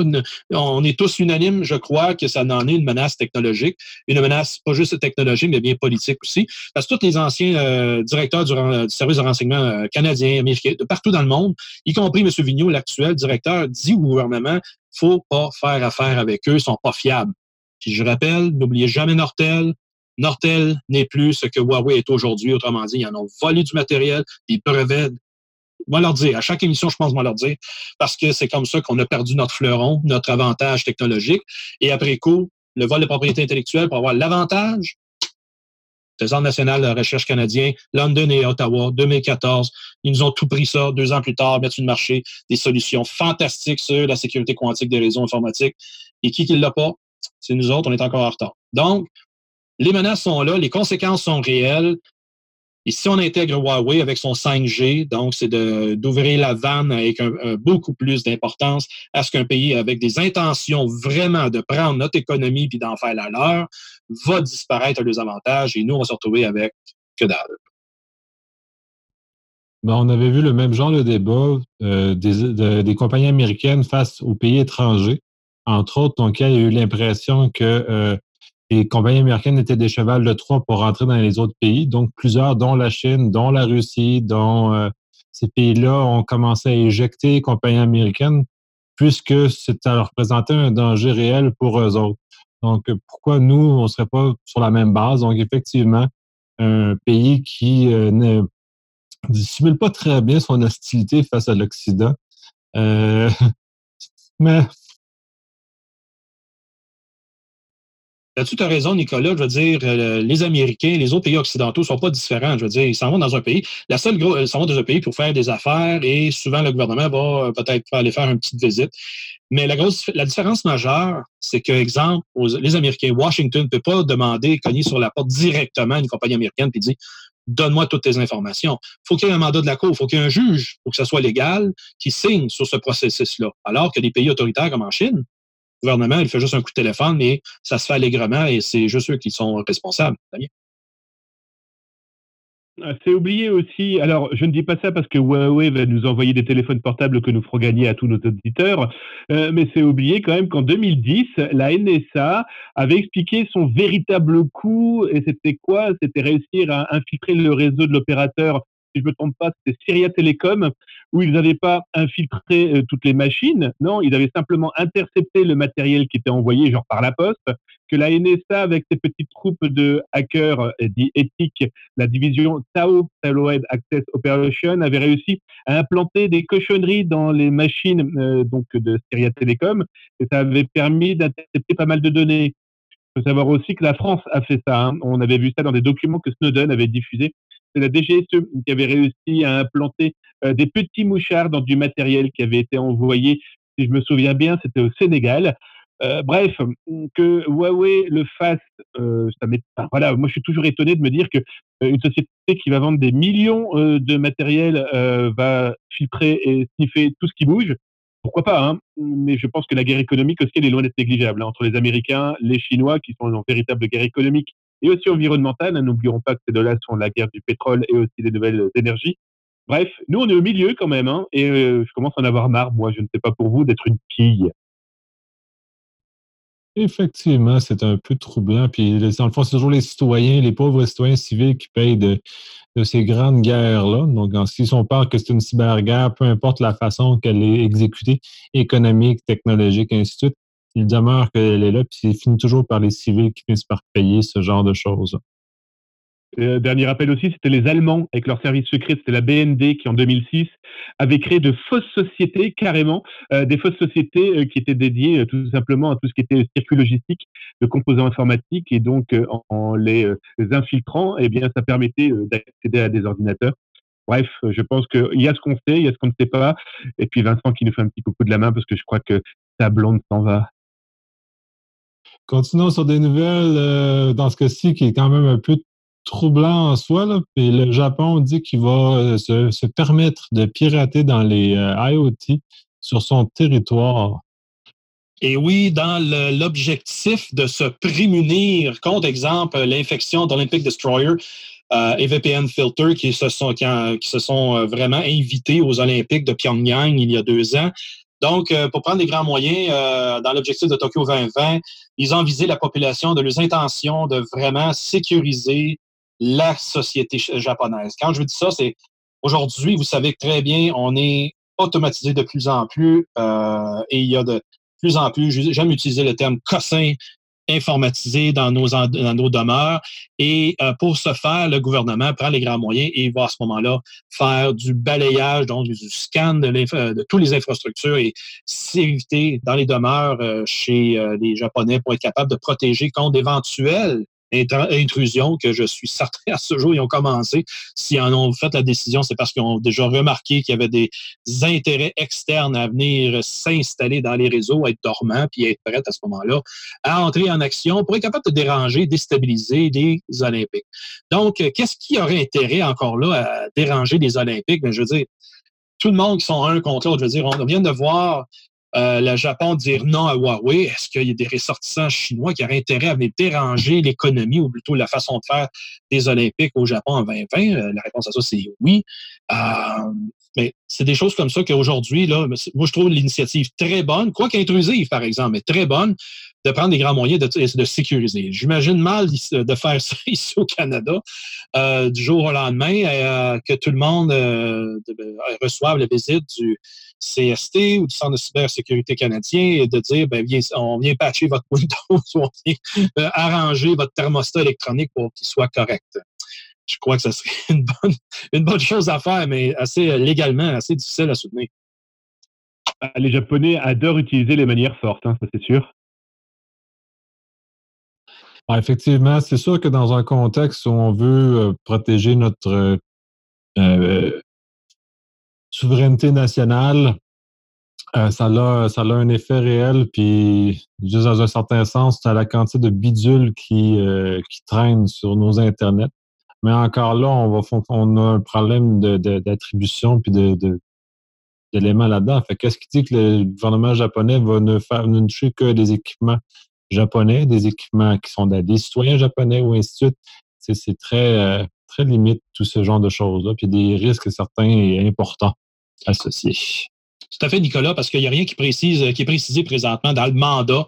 on est tous unanimes, je crois, que ça en est une menace technologique. Une menace pas juste technologique, mais bien politique aussi. Parce que tous les anciens euh, directeurs du, service de renseignement euh, canadien, américain, de partout dans le monde, y compris M. Vigneault, l'actuel directeur, dit au gouvernement, faut pas faire affaire avec eux, ils sont pas fiables. Puis je rappelle, n'oubliez jamais Nortel, Nortel n'est plus ce que Huawei est aujourd'hui. Autrement dit, ils en ont volé du matériel, des brevets va leur dire. À chaque émission, je pense, va leur dire, parce que c'est comme ça qu'on a perdu notre fleuron, notre avantage technologique. Et après coup, le vol de propriété intellectuelle pour avoir l'avantage. Trésor national de recherche canadien, London et Ottawa, 2014. Ils nous ont tout pris ça deux ans plus tard, mettre sur le marché des solutions fantastiques sur la sécurité quantique des réseaux informatiques. Et qui ne l'a pas? C'est nous autres, on est encore en retard. Donc, les menaces sont là, les conséquences sont réelles. Et si on intègre Huawei avec son 5G, donc c'est d'ouvrir la vanne avec beaucoup plus d'importance à ce qu'un pays avec des intentions vraiment de prendre notre économie puis d'en faire la leur va disparaître à deux avantages et nous, on va se retrouver avec que dalle. Ben, on avait vu le même genre de débat euh, des, des, compagnies américaines face aux pays étrangers. Entre autres, donc, il y a eu l'impression que euh, les compagnies américaines étaient des chevals de Troie pour rentrer dans les autres pays. Donc, plusieurs, dont la Chine, dont la Russie, dont euh, ces pays-là, ont commencé à éjecter les compagnies américaines puisque ça représentait un danger réel pour eux autres. Donc, pourquoi nous, on ne serait pas sur la même base? Donc, effectivement, un pays qui euh, ne dissimule pas très bien son hostilité face à l'Occident. Euh, <laughs> mais Là-dessus, tu as raison, Nicolas. Je veux dire, euh, les Américains, les autres pays occidentaux ne sont pas différents. Je veux dire, ils s'en vont dans un pays. La seule ils s'en vont dans un pays pour faire des affaires et souvent le gouvernement va euh, peut-être aller faire une petite visite. Mais la grosse, la différence majeure, c'est que, exemple, les Américains, Washington ne peut pas demander, cogner sur la porte directement à une compagnie américaine et dire donne-moi toutes tes informations. Il faut qu'il y ait un mandat de la Cour, il faut qu'il y ait un juge pour que ça soit légal qui signe sur ce processus-là. Alors que des pays autoritaires comme en Chine, gouvernement, il fait juste un coup de téléphone, mais ça se fait allègrement et c'est juste eux qui sont responsables. Ah, c'est oublié aussi, alors je ne dis pas ça parce que Huawei va nous envoyer des téléphones portables que nous ferons gagner à tous nos auditeurs, euh, mais c'est oublié quand même qu'en 2010, la NSA avait expliqué son véritable coût et c'était quoi? C'était réussir à infiltrer le réseau de l'opérateur je ne me trompe pas, c'était Syria Telecom, où ils n'avaient pas infiltré euh, toutes les machines. Non, ils avaient simplement intercepté le matériel qui était envoyé, genre par la poste, que la NSA, avec ses petites troupes de hackers euh, dits éthiques, la division TAO, Taloid Access Operation, avait réussi à implanter des cochonneries dans les machines euh, donc de Syria Telecom, et ça avait permis d'intercepter pas mal de données. Il faut savoir aussi que la France a fait ça. Hein. On avait vu ça dans des documents que Snowden avait diffusés c'est la DGSE qui avait réussi à implanter euh, des petits mouchards dans du matériel qui avait été envoyé, si je me souviens bien, c'était au Sénégal. Euh, bref, que Huawei le fasse, euh, ça voilà, moi je suis toujours étonné de me dire que une société qui va vendre des millions de matériel va filtrer et sniffer tout ce qui bouge. Pourquoi pas hein Mais je pense que la guerre économique aussi elle est loin d'être négligeable hein, entre les Américains, les Chinois qui sont en véritable guerre économique et aussi environnementale. N'oublions pas que ces deux-là sont la guerre du pétrole et aussi des nouvelles énergies. Bref, nous, on est au milieu quand même, hein, et euh, je commence à en avoir marre, moi, je ne sais pas pour vous, d'être une quille. Effectivement, c'est un peu troublant. Puis, dans le fond, c'est toujours les citoyens, les pauvres citoyens civils qui payent de, ces grandes guerres-là. Donc, si on parle que c'est une cyberguerre, peu importe la façon qu'elle est exécutée, économique, technologique, ainsi de suite, il demeure qu'elle est là, puis c'est fini toujours par les civils qui finissent par payer ce genre de choses. Euh, dernier rappel aussi, c'était les Allemands avec leur service secret, c'était la BND qui en 2006 avait créé de fausses sociétés, carrément, euh, des fausses sociétés euh, qui étaient dédiées tout simplement à tout ce qui était circuit logistique, de composants informatiques, et donc en, les, infiltrant, eh bien, ça permettait d'accéder à des ordinateurs. Bref, je pense qu'il y a ce qu'on sait, il y a ce qu'on ne sait pas, et puis Vincent qui nous fait un petit coucou de la main parce que je crois que sa blonde s'en va. Continuons sur des nouvelles, euh, dans ce cas-ci, qui est quand même un peu troublant en soi. Le Japon dit qu'il va euh, se, permettre de pirater dans les euh, IoT sur son territoire. Et oui, dans l'objectif de se prémunir contre, exemple, l'infection d'Olympic Destroyer et VPN Filter qui se sont vraiment invités aux Olympiques de Pyongyang il y a deux ans. Donc, euh, pour prendre des grands moyens, euh, dans l'objectif de Tokyo 2020, ils ont visé la population de leurs intentions de vraiment sécuriser la société japonaise. Quand je dis ça, c'est aujourd'hui, vous savez très bien, on est automatisé de plus en plus euh, et il y a de plus en plus, j'aime utiliser le terme cossin informatisés dans nos, dans nos demeures. Et euh, pour ce faire, le gouvernement prend les grands moyens et va à ce moment-là faire du balayage, donc du scan de, de toutes les infrastructures et s'éviter dans les demeures chez les Japonais pour être capable de protéger contre d'éventuels intrusion que je suis certain à ce jour, ils ont commencé. S'ils en ont fait la décision, c'est parce qu'ils ont déjà remarqué qu'il y avait des intérêts externes à venir s'installer dans les réseaux, être dormants, puis être prêts à ce moment-là à entrer en action pour être capable de déranger, déstabiliser les Olympiques. Donc, qu'est-ce qui aurait intérêt encore là à déranger les Olympiques? Ben, je veux dire, tout le monde qui sont un contre l'autre. Je veux dire, on vient de voir euh, le Japon dire non à Huawei, est-ce qu'il y a des ressortissants chinois qui auraient intérêt à venir déranger l'économie ou plutôt la façon de faire des Olympiques au Japon en 2020? Euh, la réponse à ça, c'est oui. Euh, mais c'est des choses comme ça qu'aujourd'hui, moi, je trouve l'initiative très bonne, quoique intrusive, par exemple, mais très bonne, de prendre des grands moyens de, de sécuriser. J'imagine mal de faire <laughs> ça ici au Canada du jour au lendemain, que tout le monde reçoive la visite du CST ou du Centre de cybersécurité canadien et de dire, ben, on vient patcher votre <laughs> Windows, on vient euh, arranger votre thermostat électronique pour qu'il soit correct. Je crois que ce serait <laughs> une bonne, chose à faire, mais assez euh, légalement, assez difficile à soutenir. Les Japonais adorent utiliser les manières fortes, hein, ça c'est sûr. Ah, effectivement, c'est sûr que dans un contexte où on veut euh, protéger notre souveraineté nationale, euh, ça, a, ça a un effet réel, puis juste dans un certain sens, as la quantité de bidules qui, euh, qui traînent sur nos Internets. Mais encore là, on, a un problème d'attribution de, puis d'éléments là-dedans. Fait qu'est-ce qui dit que le gouvernement japonais va ne faire ne que des équipements japonais, des équipements qui sont des citoyens japonais ou ainsi de suite? C'est très, euh, très limite tout ce genre de choses-là, puis des risques certains et importants associés. Tout à fait, Nicolas, parce qu'il n'y a rien qui précise, qui est précisé présentement dans le mandat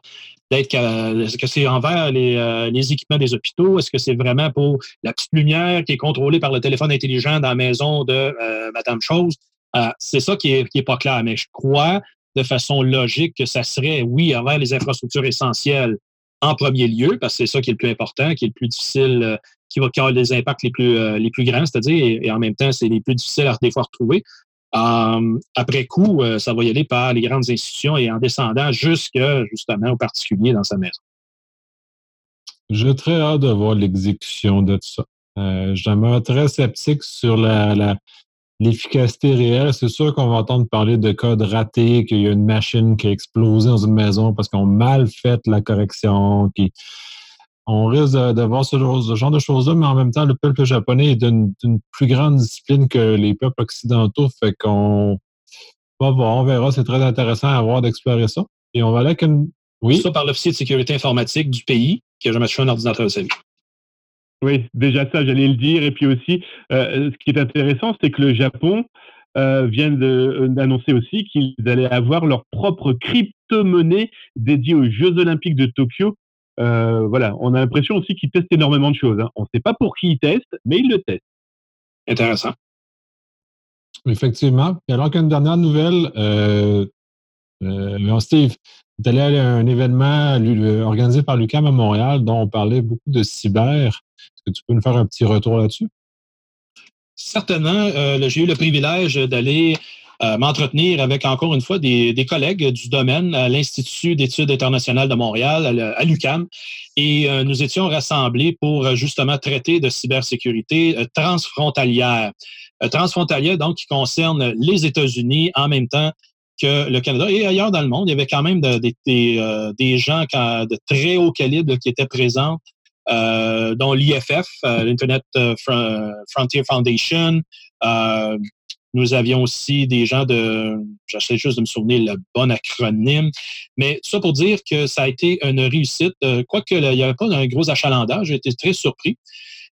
d'être est-ce que c'est envers les, euh, les, équipements des hôpitaux? Est-ce que c'est vraiment pour la petite lumière qui est contrôlée par le téléphone intelligent dans la maison de euh, Madame Chose? Euh, c'est ça qui n'est qui est pas clair, mais je crois de façon logique que ça serait, oui, envers les infrastructures essentielles en premier lieu, parce que c'est ça qui est le plus important, qui est le plus difficile, qui va avoir les impacts les plus, les plus grands, c'est-à-dire, et, en même temps, c'est les plus difficiles à des fois retrouver. Euh, après coup, euh, ça va y aller par les grandes institutions et en descendant jusque justement aux particuliers dans sa maison. J'ai très hâte de voir l'exécution de tout ça. Euh, je très sceptique sur la, l'efficacité réelle. C'est sûr qu'on va entendre parler de codes ratés, qu'il y a une machine qui a explosé dans une maison parce qu'on a mal fait la correction, on risque de, voir ce genre, de choses-là, mais en même temps, le peuple japonais est d'une plus grande discipline que les peuples occidentaux. Fait qu'on va voir, on verra. C'est très intéressant à voir d'explorer ça. Et on va aller avec une. Oui? Ça par l'officier de sécurité informatique du pays qui a jamais touché un ordinateur de sa vie. Oui, déjà ça, j'allais le dire. Et puis aussi, euh, ce qui est intéressant, c'est que le Japon euh, vient d'annoncer aussi qu'ils allaient avoir leur propre crypto-monnaie dédiée aux Jeux Olympiques de Tokyo euh, voilà, on a l'impression aussi qu'ils testent énormément de choses. Hein. On ne sait pas pour qui ils testent, mais ils le testent. Intéressant. Effectivement. Et alors qu'une dernière nouvelle, euh, euh, Steve, tu allé à un événement organisé par l'UQAM à Montréal dont on parlait beaucoup de cyber. Est-ce que tu peux nous faire un petit retour là-dessus? Certainement. J'ai eu le privilège d'aller euh, m'entretenir avec encore une fois des, collègues du domaine à l'Institut d'études internationales de Montréal, à l'UCAM, et euh, nous étions rassemblés pour euh, justement traiter de cybersécurité transfrontalière. transfrontalière, donc, qui concerne les États-Unis en même temps que le Canada et ailleurs dans le monde. Il y avait quand même des gens de très haut calibre qui étaient présents, dont l'IFF, l'Internet Frontier Foundation, nous avions aussi des gens de, j'essaie juste de me souvenir le bon acronyme, mais ça pour dire que ça a été une réussite. Euh, quoique il n'y avait pas un gros achalandage, j'ai été très surpris.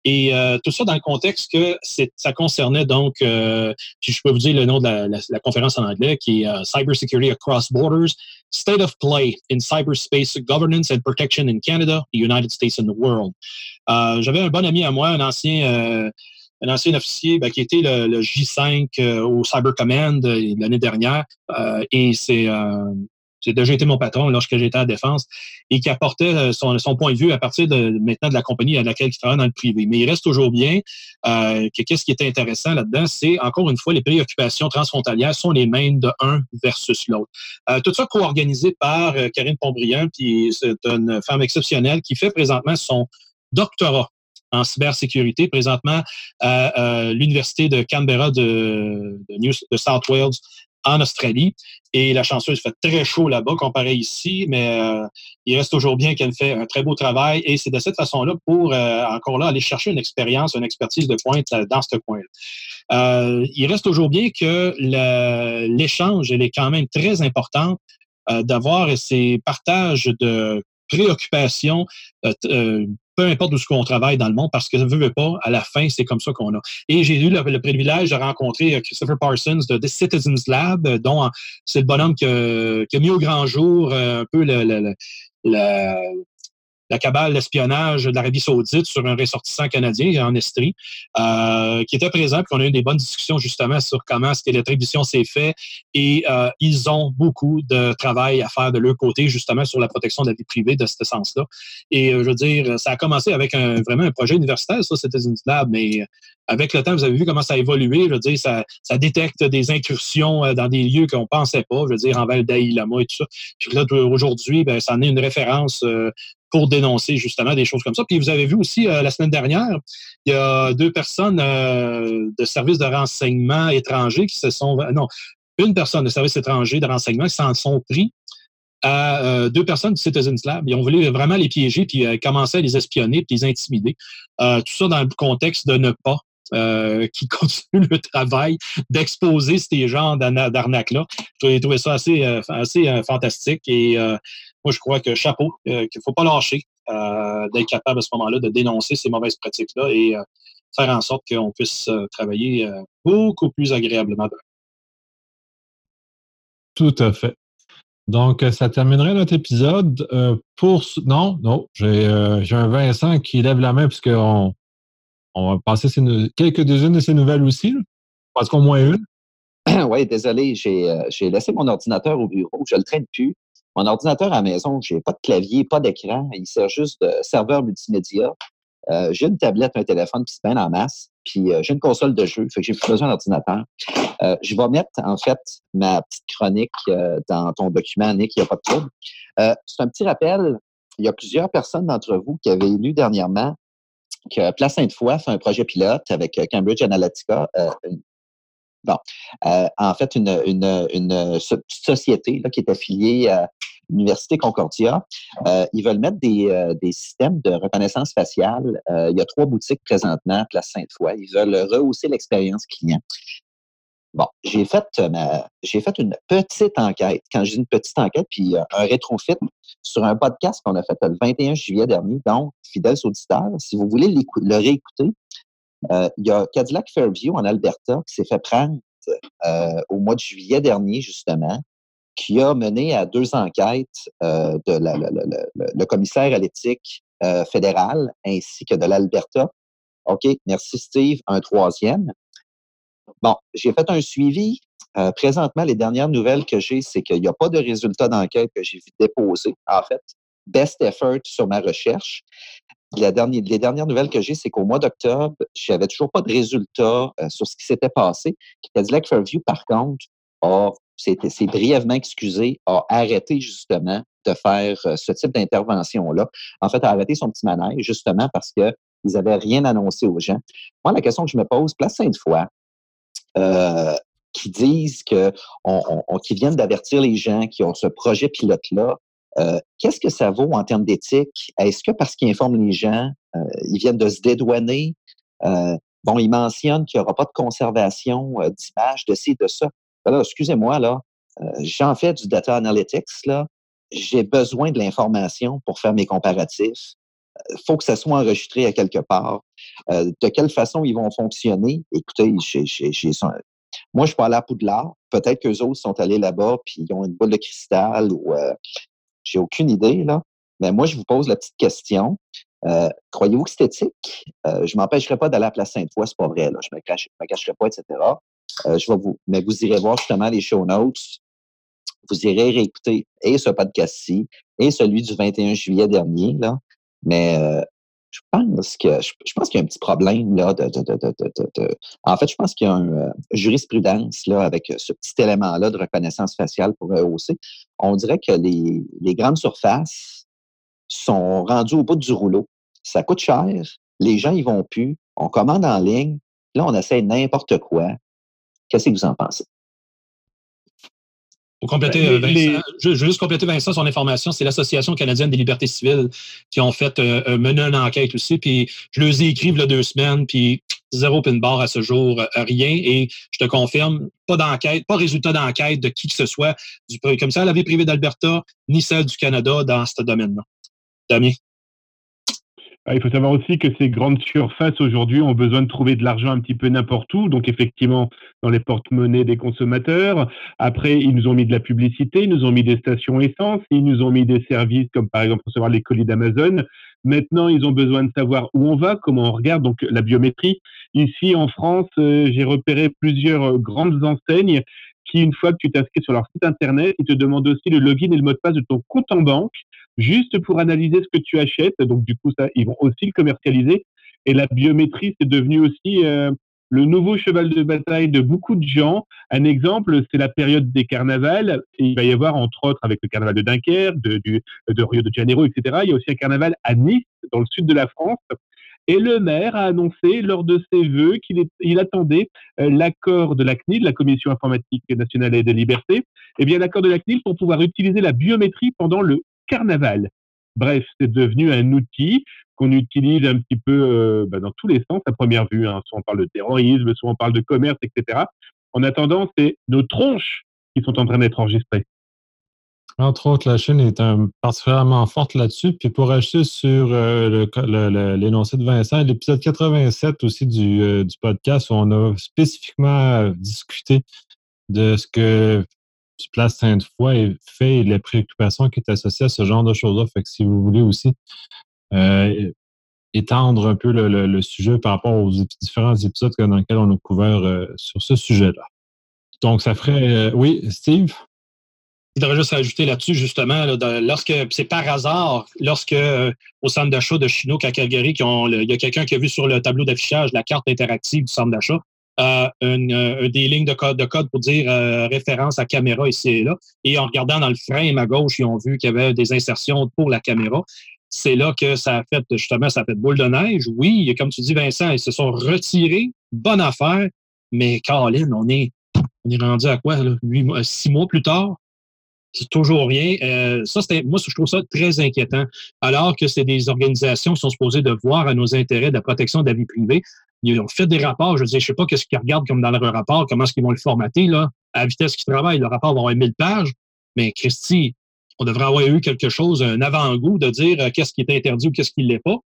Et euh, tout ça dans le contexte que ça concernait donc, euh, je peux vous dire le nom de la, conférence en anglais, qui est Cyber Security Across Borders, State of Play in Cyberspace Governance and Protection in Canada, the United States and the World. J'avais un bon ami à moi, un ancien un ancien officier ben, qui était le, le J5 euh, au Cyber Command euh, l'année dernière. Euh, et c'est c'est déjà été mon patron lorsque j'étais à la défense, et qui apportait son, son, point de vue à partir de maintenant de la compagnie à laquelle il travaille dans le privé. Mais il reste toujours bien que qu'est-ce qui est intéressant là-dedans, c'est encore une fois les préoccupations transfrontalières sont les mêmes de un versus l'autre. tout ça co-organisé par Karine Pontbriand, qui c'est une femme exceptionnelle qui fait présentement son doctorat en cybersécurité présentement à, l'Université de Canberra de, New, de South Wales en Australie. Et la chanceuse fait très chaud là-bas comparé ici, mais euh, il reste toujours bien qu'elle fait un très beau travail. Et c'est de cette façon-là pour, euh, encore là, aller chercher une expérience, une expertise de pointe euh, dans ce coin-là. il reste toujours bien que l'échange, elle est quand même très important d'avoir ces partages de préoccupations peu importe où ce qu'on travaille dans le monde, parce que ne veut pas, à la fin, c'est comme ça qu'on a. Et j'ai eu le, privilège de rencontrer euh, Christopher Parsons de The Citizens Lab, euh, dont c'est le bonhomme qui a, mis au grand jour euh, un peu le, la cabale d'espionnage de l'Arabie saoudite sur un ressortissant canadien en Estrie, euh, qui était présent, puis on a eu des bonnes discussions justement sur comment est-ce que l'attribution s'est faite, et euh, ils ont beaucoup de travail à faire de leur côté, justement, sur la protection de la vie privée de ce sens-là. Et euh, je veux dire, ça a commencé avec vraiment un projet universitaire, ça, c'était une lab, mais avec le temps, vous avez vu comment ça a évolué. Je veux dire, ça, détecte des incursions dans des lieux qu'on pensait pas, je veux dire, en Val d'Aïlama et tout ça. Puis là, aujourd'hui, ben, ça en est une référence pour dénoncer justement des choses comme ça. Puis vous avez vu aussi euh, la semaine dernière, il y a deux personnes euh, de services de renseignement étrangers qui se sont... Euh, non, une personne de service étranger de renseignement qui s'en sont pris à deux personnes du Citizens Lab. Ils ont voulu vraiment les piéger, puis commencer à les espionner, puis les intimider. tout ça dans le contexte de ne pas <laughs> qui continue le travail d'exposer ces genres d'arnaques-là. J'ai trouvé ça assez, assez fantastique et moi, je crois que chapeau, euh, qu'il ne faut pas lâcher euh, d'être capable à ce moment-là de dénoncer ces mauvaises pratiques-là et euh, faire en sorte qu'on puisse travailler beaucoup plus agréablement. Tout à fait. Donc, ça terminerait notre épisode. pour Non, non, j'ai un Vincent qui lève la main puisqu'on on va passer quelques-unes de ces nouvelles aussi. Parce qu'au moins une. <coughs> oui, désolé, j'ai laissé mon ordinateur au bureau. Je ne le traîne plus. Mon ordinateur à la maison, j'ai pas de clavier, pas d'écran. Il sert juste de serveur multimédia. Euh, j'ai une tablette, un téléphone, qui se peine en masse. Puis euh, j'ai une console de jeu, fait que j'ai plus besoin d'ordinateur. Euh, je vais mettre, en fait, ma petite chronique dans ton document, Nick, il n'y a pas de trouble. c'est un petit rappel. Il y a plusieurs personnes d'entre vous qui avaient lu dernièrement que Place Sainte-Foy fait un projet pilote avec Cambridge Analytica, Bon, euh, en fait, une, une, une société là, qui est affiliée à l'Université Concordia, euh, ils veulent mettre des, euh, des, systèmes de reconnaissance faciale. il y a trois boutiques présentement à Place Sainte-Foy. Ils veulent rehausser l'expérience client. Bon, j'ai fait ma, j'ai fait une petite enquête. Quand je dis une petite enquête, puis un rétrofit sur un podcast qu'on a fait le 21 juillet dernier. Donc, fidèles auditeurs, si vous voulez le réécouter, euh, il y a Cadillac Fairview en Alberta qui s'est fait prendre euh, au mois de juillet dernier, justement, qui a mené à deux enquêtes euh, de la, le commissaire à l'éthique fédéral ainsi que de l'Alberta. OK, merci Steve. Un troisième. Bon, j'ai fait un suivi. présentement, les dernières nouvelles que j'ai, c'est qu'il n'y a pas de résultat d'enquête que j'ai vu déposer. En fait, best effort sur ma recherche la dernière, les dernières nouvelles que j'ai, c'est qu'au mois d'octobre, je n'avais toujours pas de résultats euh, sur ce qui s'était passé. Cadillac Fairview, par contre, s'est brièvement excusé, a arrêté justement de faire euh, ce type d'intervention-là. En fait, a arrêté son petit manège justement parce qu'ils n'avaient rien annoncé aux gens. Moi, la question que je me pose, place Sainte-Foy, euh, qui disent que qui viennent d'avertir les gens qui ont ce projet pilote-là, euh, qu'est-ce que ça vaut en termes d'éthique? Est-ce que parce qu'ils informent les gens, euh, ils viennent de se dédouaner? Euh, bon, ils mentionnent qu'il n'y aura pas de conservation d'images, de ci, de ça. Alors, excusez-moi, là, j'en fais du data analytics, là. J'ai besoin de l'information pour faire mes comparatifs. Il faut que ça soit enregistré à quelque part. de quelle façon ils vont fonctionner? Écoutez, j'ai, moi, je suis pas allé à Poudlard. Peut-être qu'eux autres sont allés là-bas puis ils ont une boule de cristal ou j'ai aucune idée, là. Mais moi, je vous pose la petite question. Euh, croyez-vous que c'est éthique? Euh, je ne m'empêcherai pas d'aller à la place Sainte-Foy, c'est pas vrai, là. Je ne me, cacherai pas, etc. Euh, je vais vous, mais vous irez voir justement les show notes. vous irez réécouter et ce podcast-ci et celui du 21 juillet dernier, là. Mais euh, je pense que je, pense qu'il y a un petit problème là de, en fait je pense qu'il y a une euh, jurisprudence là avec ce petit élément là de reconnaissance faciale pour EOC. On dirait que les, les grandes surfaces sont rendues au bout du rouleau. Ça coûte cher, les gens ils vont plus, on commande en ligne, là on essaie n'importe quoi. Qu'est-ce que vous en pensez? Pour compléter, ben, euh, Vincent, Je, veux juste compléter Vincent son information, c'est l'Association canadienne des libertés civiles qui ont fait euh, mener une enquête aussi, puis je leur ai écrit il y a deux semaines, puis zéro pin bar à ce jour, euh, rien, et je te confirme, pas d'enquête, pas résultat d'enquête de qui que ce soit du commissaire à la vie privée d'Alberta, ni celle du Canada dans ce domaine-là. Damien? Ah, il faut savoir aussi que ces grandes surfaces aujourd'hui ont besoin de trouver de l'argent un petit peu n'importe où, donc effectivement dans les porte-monnaies des consommateurs. Après, ils nous ont mis de la publicité, ils nous ont mis des stations essence, ils nous ont mis des services comme par exemple recevoir les colis d'Amazon. Maintenant, ils ont besoin de savoir où on va, comment on regarde, donc la biométrie. Ici en France, euh, j'ai repéré plusieurs grandes enseignes qui, une fois que tu t'inscris sur leur site internet, ils te demandent aussi le login et le mot de passe de ton compte en banque juste pour analyser ce que tu achètes. Donc, du coup, ça, ils vont aussi le commercialiser. Et la biométrie, c'est devenu aussi euh, le nouveau cheval de bataille de beaucoup de gens. Un exemple, c'est la période des carnavals. Il va y avoir, entre autres, avec le carnaval de Dunkerque, de, Rio de Janeiro, etc. Il y a aussi un carnaval à Nice, dans le sud de la France. Et le maire a annoncé lors de ses vœux qu'il il attendait euh, l'accord de la CNIL, la Commission informatique nationale et des libertés, et eh bien l'accord de la CNIL pour pouvoir utiliser la biométrie pendant le carnaval. Bref, c'est devenu un outil qu'on utilise un petit peu euh, bah, dans tous les sens à première vue. Hein. Soit on parle de terrorisme, soit on parle de commerce, etc. En attendant, c'est nos tronches qui sont en train d'être enregistrées. Entre autres, la Chine est particulièrement forte là-dessus. Puis pour ajouter sur euh, l'énoncé de Vincent, l'épisode 87 aussi du, euh, du, podcast où on a spécifiquement discuté de ce que Place Sainte-Foy fait et les préoccupations qui sont associées à ce genre de choses-là. Fait que si vous voulez aussi euh, étendre un peu le, sujet par rapport aux différents épisodes dans lesquels on a couvert euh, sur ce sujet-là. Donc, ça ferait. Euh, oui, Steve? Je voudrais juste ajouter là-dessus, justement, lorsque c'est par hasard, lorsque au centre d'achat de Chinook à Calgary, il y a quelqu'un qui a vu sur le tableau d'affichage la carte interactive du centre d'achat, euh, une, des lignes de code, de code pour dire euh, référence à caméra ici et là. Et en regardant dans le frame à gauche, ils ont vu qu'il y avait des insertions pour la caméra. C'est là que ça a fait, justement, ça a fait boule de neige. Oui, comme tu dis, Vincent, ils se sont retirés. Bonne affaire. Mais Caroline, on est, on est rendu à quoi, là? Huit six mois plus tard? C'est toujours rien. Euh, ça, moi, je trouve ça très inquiétant. Alors que c'est des organisations qui sont supposées de voir à nos intérêts de la protection de la vie privée. Ils ont fait des rapports. Je ne sais pas qu'est-ce qu'ils regardent comme dans leur rapport, comment est-ce qu'ils vont le formater, là, à la vitesse qu'ils travaillent. Le rapport va avoir 1000 pages. Mais Christy, on devrait avoir eu quelque chose, un avant-goût de dire euh, qu'est-ce qui est interdit ou qu'est-ce qui ne l'est pas,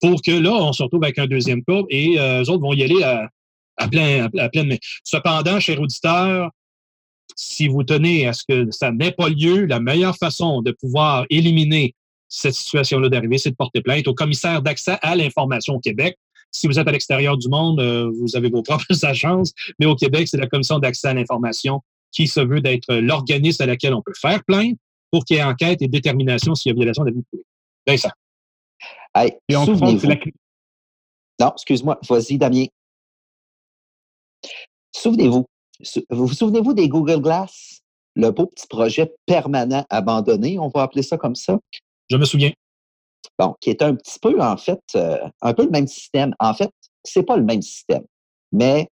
pour que là, on se retrouve avec un deuxième cas et euh, eux autres vont y aller à, plein, à, plein. Cependant, cher auditeur, si vous tenez à ce que ça n'ait pas lieu, la meilleure façon de pouvoir éliminer cette situation-là d'arrivée, c'est de porter plainte au commissaire d'accès à l'information au Québec. Si vous êtes à l'extérieur du monde, euh, vous avez vos <laughs> propres agences, mais au Québec, c'est la commission d'accès à l'information qui se veut d'être l'organisme à laquelle on peut faire plainte pour qu'il y ait enquête et détermination s'il y a violation de la vie privée. Vincent. Hey, et en France, la... Non, excuse-moi. Vas-y, Damien. Souvenez-vous, vous vous souvenez-vous des Google Glass? Le beau petit projet permanent abandonné, on va appeler ça comme ça? Je me souviens. Bon, qui est un petit peu, en fait, euh, un peu le même système. En fait, c'est pas le même système, mais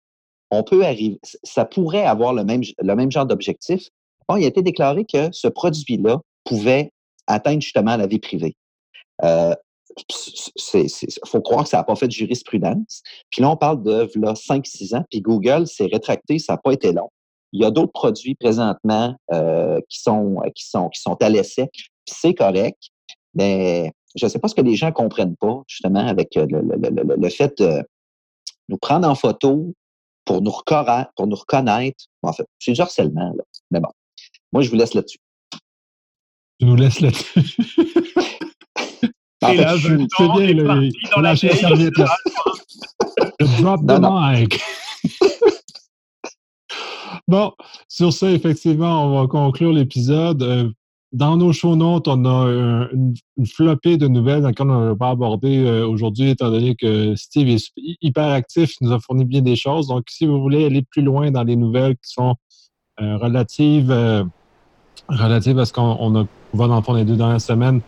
on peut arriver, ça pourrait avoir le même, le même genre d'objectif. Bon, il a été déclaré que ce produit-là pouvait atteindre justement la vie privée. Euh, il faut croire que ça n'a pas fait de jurisprudence. Puis là, on parle de 5-6 ans, puis Google s'est rétracté, ça n'a pas été long. Il y a d'autres produits présentement euh, qui, sont, qui, sont, qui sont à l'essai, puis c'est correct, mais je ne sais pas ce que les gens ne comprennent pas, justement, avec euh, le, fait de nous prendre en photo pour nous, pour nous reconnaître. en fait, c'est du harcèlement, là. Mais bon, moi, je vous laisse là-dessus. Tu nous laisses là-dessus. <laughs> Et là, c'est bien, le, dans la serviette, là. Le drop the mic. <laughs> Bon, sur ça, effectivement, on va conclure l'épisode. Euh, dans nos show notes, on a une, flopée de nouvelles dans lesquelles on ne va pas aborder euh, aujourd'hui, étant donné que Steve est hyper actif, il nous a fourni bien des choses. Donc, si vous voulez aller plus loin dans les nouvelles qui sont euh, relatives, relatives à ce qu'on a va dans le fond les deux dernières semaines,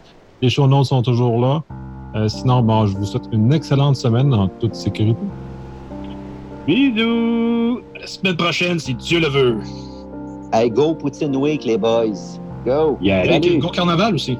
les show notes sont toujours là. sinon, bon, je vous souhaite une excellente semaine en toute sécurité. Bisous! la semaine prochaine, si Dieu le veut. Hey, go Poutine Week, les boys. Go! Yeah, go Carnaval aussi.